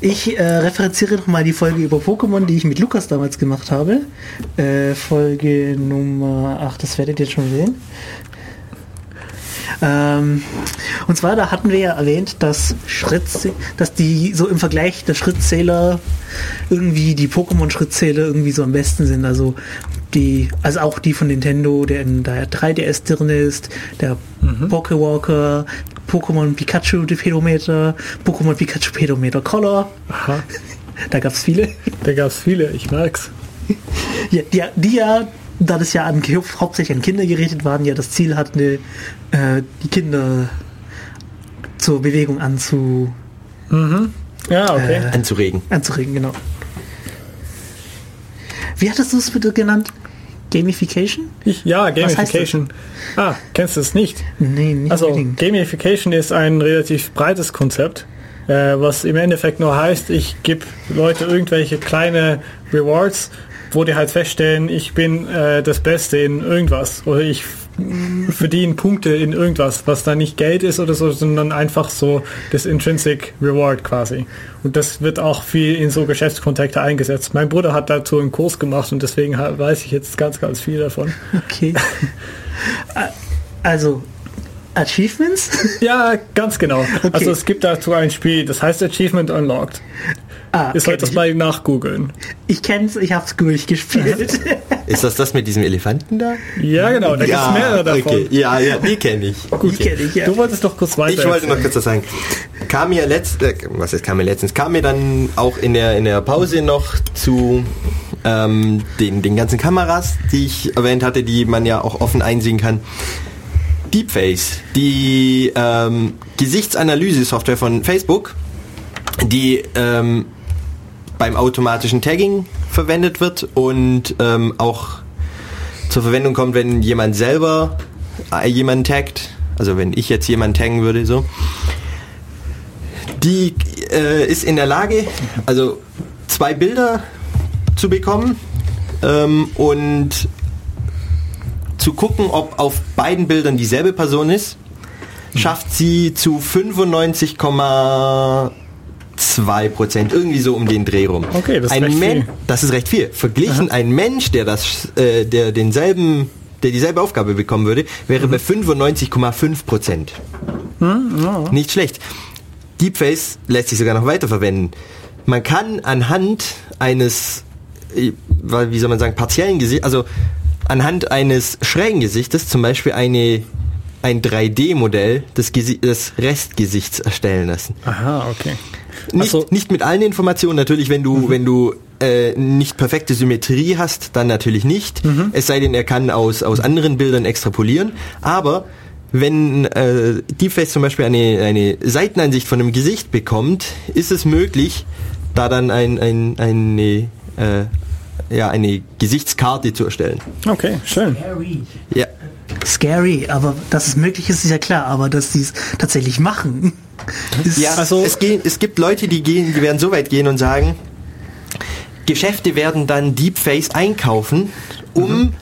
ich äh, referenziere nochmal die Folge über Pokémon, die ich mit Lukas damals gemacht habe. Äh, Folge Nummer 8, das werdet ihr schon sehen. Ähm, und zwar, da hatten wir ja erwähnt, dass Schrittzäh dass die so im Vergleich der Schrittzähler irgendwie die Pokémon-Schrittzähler irgendwie so am besten sind. Also die, also auch die von Nintendo, der in der 3DS drin ist, der Pokewalker, Pokémon Pikachu Pedometer, Pokémon Pikachu Pedometer Color. Aha. Da gab es viele. Da gab es viele, ich merk's. Ja, die, die ja, da das ja an, hauptsächlich an Kinder gerichtet waren, ja das Ziel hatten, äh, die Kinder zur Bewegung anzu, Ja, okay. Äh. Anzuregen. anzuregen, genau. Wie hattest du es bitte genannt? Gamification? Ich, ja? Gamification. Ah, kennst du es nicht? Nee, nicht Also unbedingt. Gamification ist ein relativ breites Konzept, äh, was im Endeffekt nur heißt, ich gebe Leute irgendwelche kleine Rewards, wo die halt feststellen, ich bin äh, das Beste in irgendwas oder ich verdiene Punkte in irgendwas, was da nicht Geld ist oder so, sondern einfach so das Intrinsic Reward quasi. Und das wird auch viel in so Geschäftskontexte eingesetzt. Mein Bruder hat dazu einen Kurs gemacht und deswegen weiß ich jetzt ganz, ganz viel davon. Okay. Also, Achievements? Ja, ganz genau. Okay. Also es gibt dazu ein Spiel, das heißt Achievement Unlocked. Ah, Ihr sollt das mal nachgoogeln. ich kenn's, ich hab's durchgespielt. Ist das das mit diesem Elefanten da? Ja, genau, da gibt es mehrere davon. okay. Ja, ja, die kenne ich. Die kenn ich, ja. Du wolltest doch kurz weiter. Ich wollte noch kurz was sagen. Kam mir letzt, äh, was ist kam mir letztens, kam mir dann auch in der in der Pause noch zu ähm, den den ganzen Kameras, die ich erwähnt hatte, die man ja auch offen einsehen kann. Deepface, die ähm, Gesichtsanalyse-Software von Facebook, die ähm, beim automatischen Tagging verwendet wird und ähm, auch zur Verwendung kommt, wenn jemand selber äh, jemanden taggt, also wenn ich jetzt jemanden taggen würde, so. Die äh, ist in der Lage, also zwei Bilder zu bekommen ähm, und zu gucken, ob auf beiden Bildern dieselbe Person ist, schafft sie zu 95,2 Prozent, irgendwie so um den Dreh rum. Okay, das ist ein recht Men- viel. Das ist recht viel. Verglichen ein Mensch, der das, äh, der denselben, der dieselbe Aufgabe bekommen würde, wäre bei 95,5 Prozent. Nicht schlecht. Deepface lässt sich sogar noch weiterverwenden. Man kann anhand eines, äh, wie soll man sagen, partiellen Gesichts, also anhand eines schrägen Gesichtes zum Beispiel eine, ein 3D-Modell des, des Restgesichts erstellen lassen. Aha, okay. Nicht, Also- nicht mit allen Informationen, natürlich, wenn du, wenn du äh, nicht perfekte Symmetrie hast, dann natürlich nicht. Es sei denn, er kann aus, aus anderen Bildern extrapolieren. Aber wenn äh, Deepface zum Beispiel eine, eine Seitenansicht von einem Gesicht bekommt, ist es möglich, da dann ein, ein, eine, äh, ja, eine Gesichtskarte zu erstellen. Okay, schön. Ja. Scary, aber dass es möglich ist, ist ja klar, aber dass sie es tatsächlich machen. Ist, Ja, Also- also es, gehen, es gibt Leute, die gehen, die werden so weit gehen und sagen, Geschäfte werden dann Deepface einkaufen, um mhm.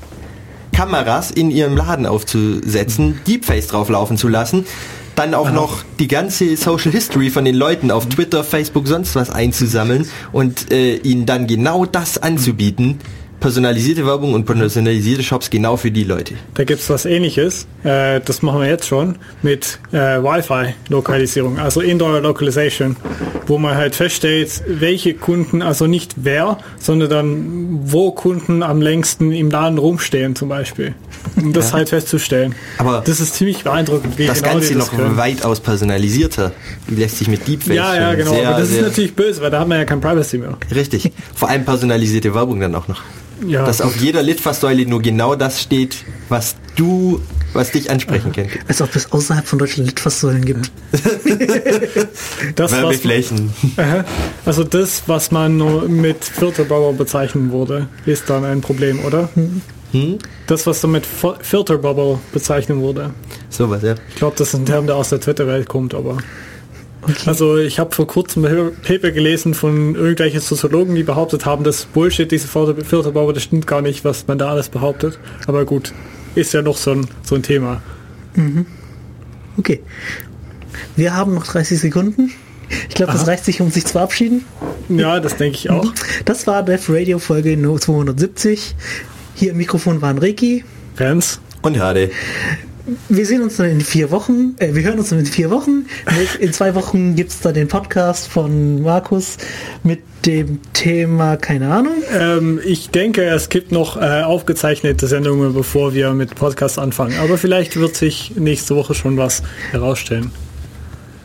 Kameras in ihrem Laden aufzusetzen, Deepface drauflaufen zu lassen, dann auch Aha. noch die ganze Social History von den Leuten auf Twitter, Facebook, sonst was einzusammeln und äh, ihnen dann genau das anzubieten, personalisierte Werbung und personalisierte Shops genau für die Leute. Da gibt es was ähnliches, äh, das machen wir jetzt schon, mit äh, Wi-Fi-Lokalisierung, also Indoor Localization, wo man halt feststellt, welche Kunden, also nicht wer, sondern dann, wo Kunden am längsten im Laden rumstehen zum Beispiel. Um das ja. halt festzustellen. Aber das ist ziemlich beeindruckend. Wie das genau Ganze das noch können. weitaus personalisierter. Lässt sich mit Deepfake Ja, ja, genau. Sehr, aber das ist natürlich böse, weil da hat man ja kein Privacy mehr. Richtig. Vor allem personalisierte Werbung dann auch noch. Ja. Dass auf jeder Litfaßsäule nur genau das steht, was du, was dich ansprechen könnte. Als ob es außerhalb von Deutschland Litfaßsäulen gibt. das, Werbeflächen. Man, also das, was man nur mit Filterbauer bezeichnen würde, ist dann ein Problem, oder? Hm? Das, was du mit Filterbubble bezeichnen wurde. Sowas, ja. Ich glaube, das ist ein Term, der aus der Twitter-Welt kommt, aber. Okay. Also ich habe vor kurzem ein Paper gelesen von irgendwelchen Soziologen, die behauptet haben, dass Bullshit, diese Filterbauer, das stimmt gar nicht, was man da alles behauptet. Aber gut, ist ja noch so ein, so ein Thema. Mhm. Okay. Wir haben noch 30 Sekunden. Ich glaube, das reicht sich, um sich zu verabschieden. Ja, das denke ich auch. Das war Def Radio Folge 270. Hier im Mikrofon waren Reiki. Fans. Und Hade. Wir sehen uns dann in vier Wochen. Äh, wir hören uns dann in vier Wochen. In zwei Wochen gibt es dann den Podcast von Markus mit dem Thema, keine Ahnung. Ähm, ich denke, es gibt noch äh, aufgezeichnete Sendungen, bevor wir mit Podcast anfangen. Aber vielleicht wird sich nächste Woche schon was herausstellen.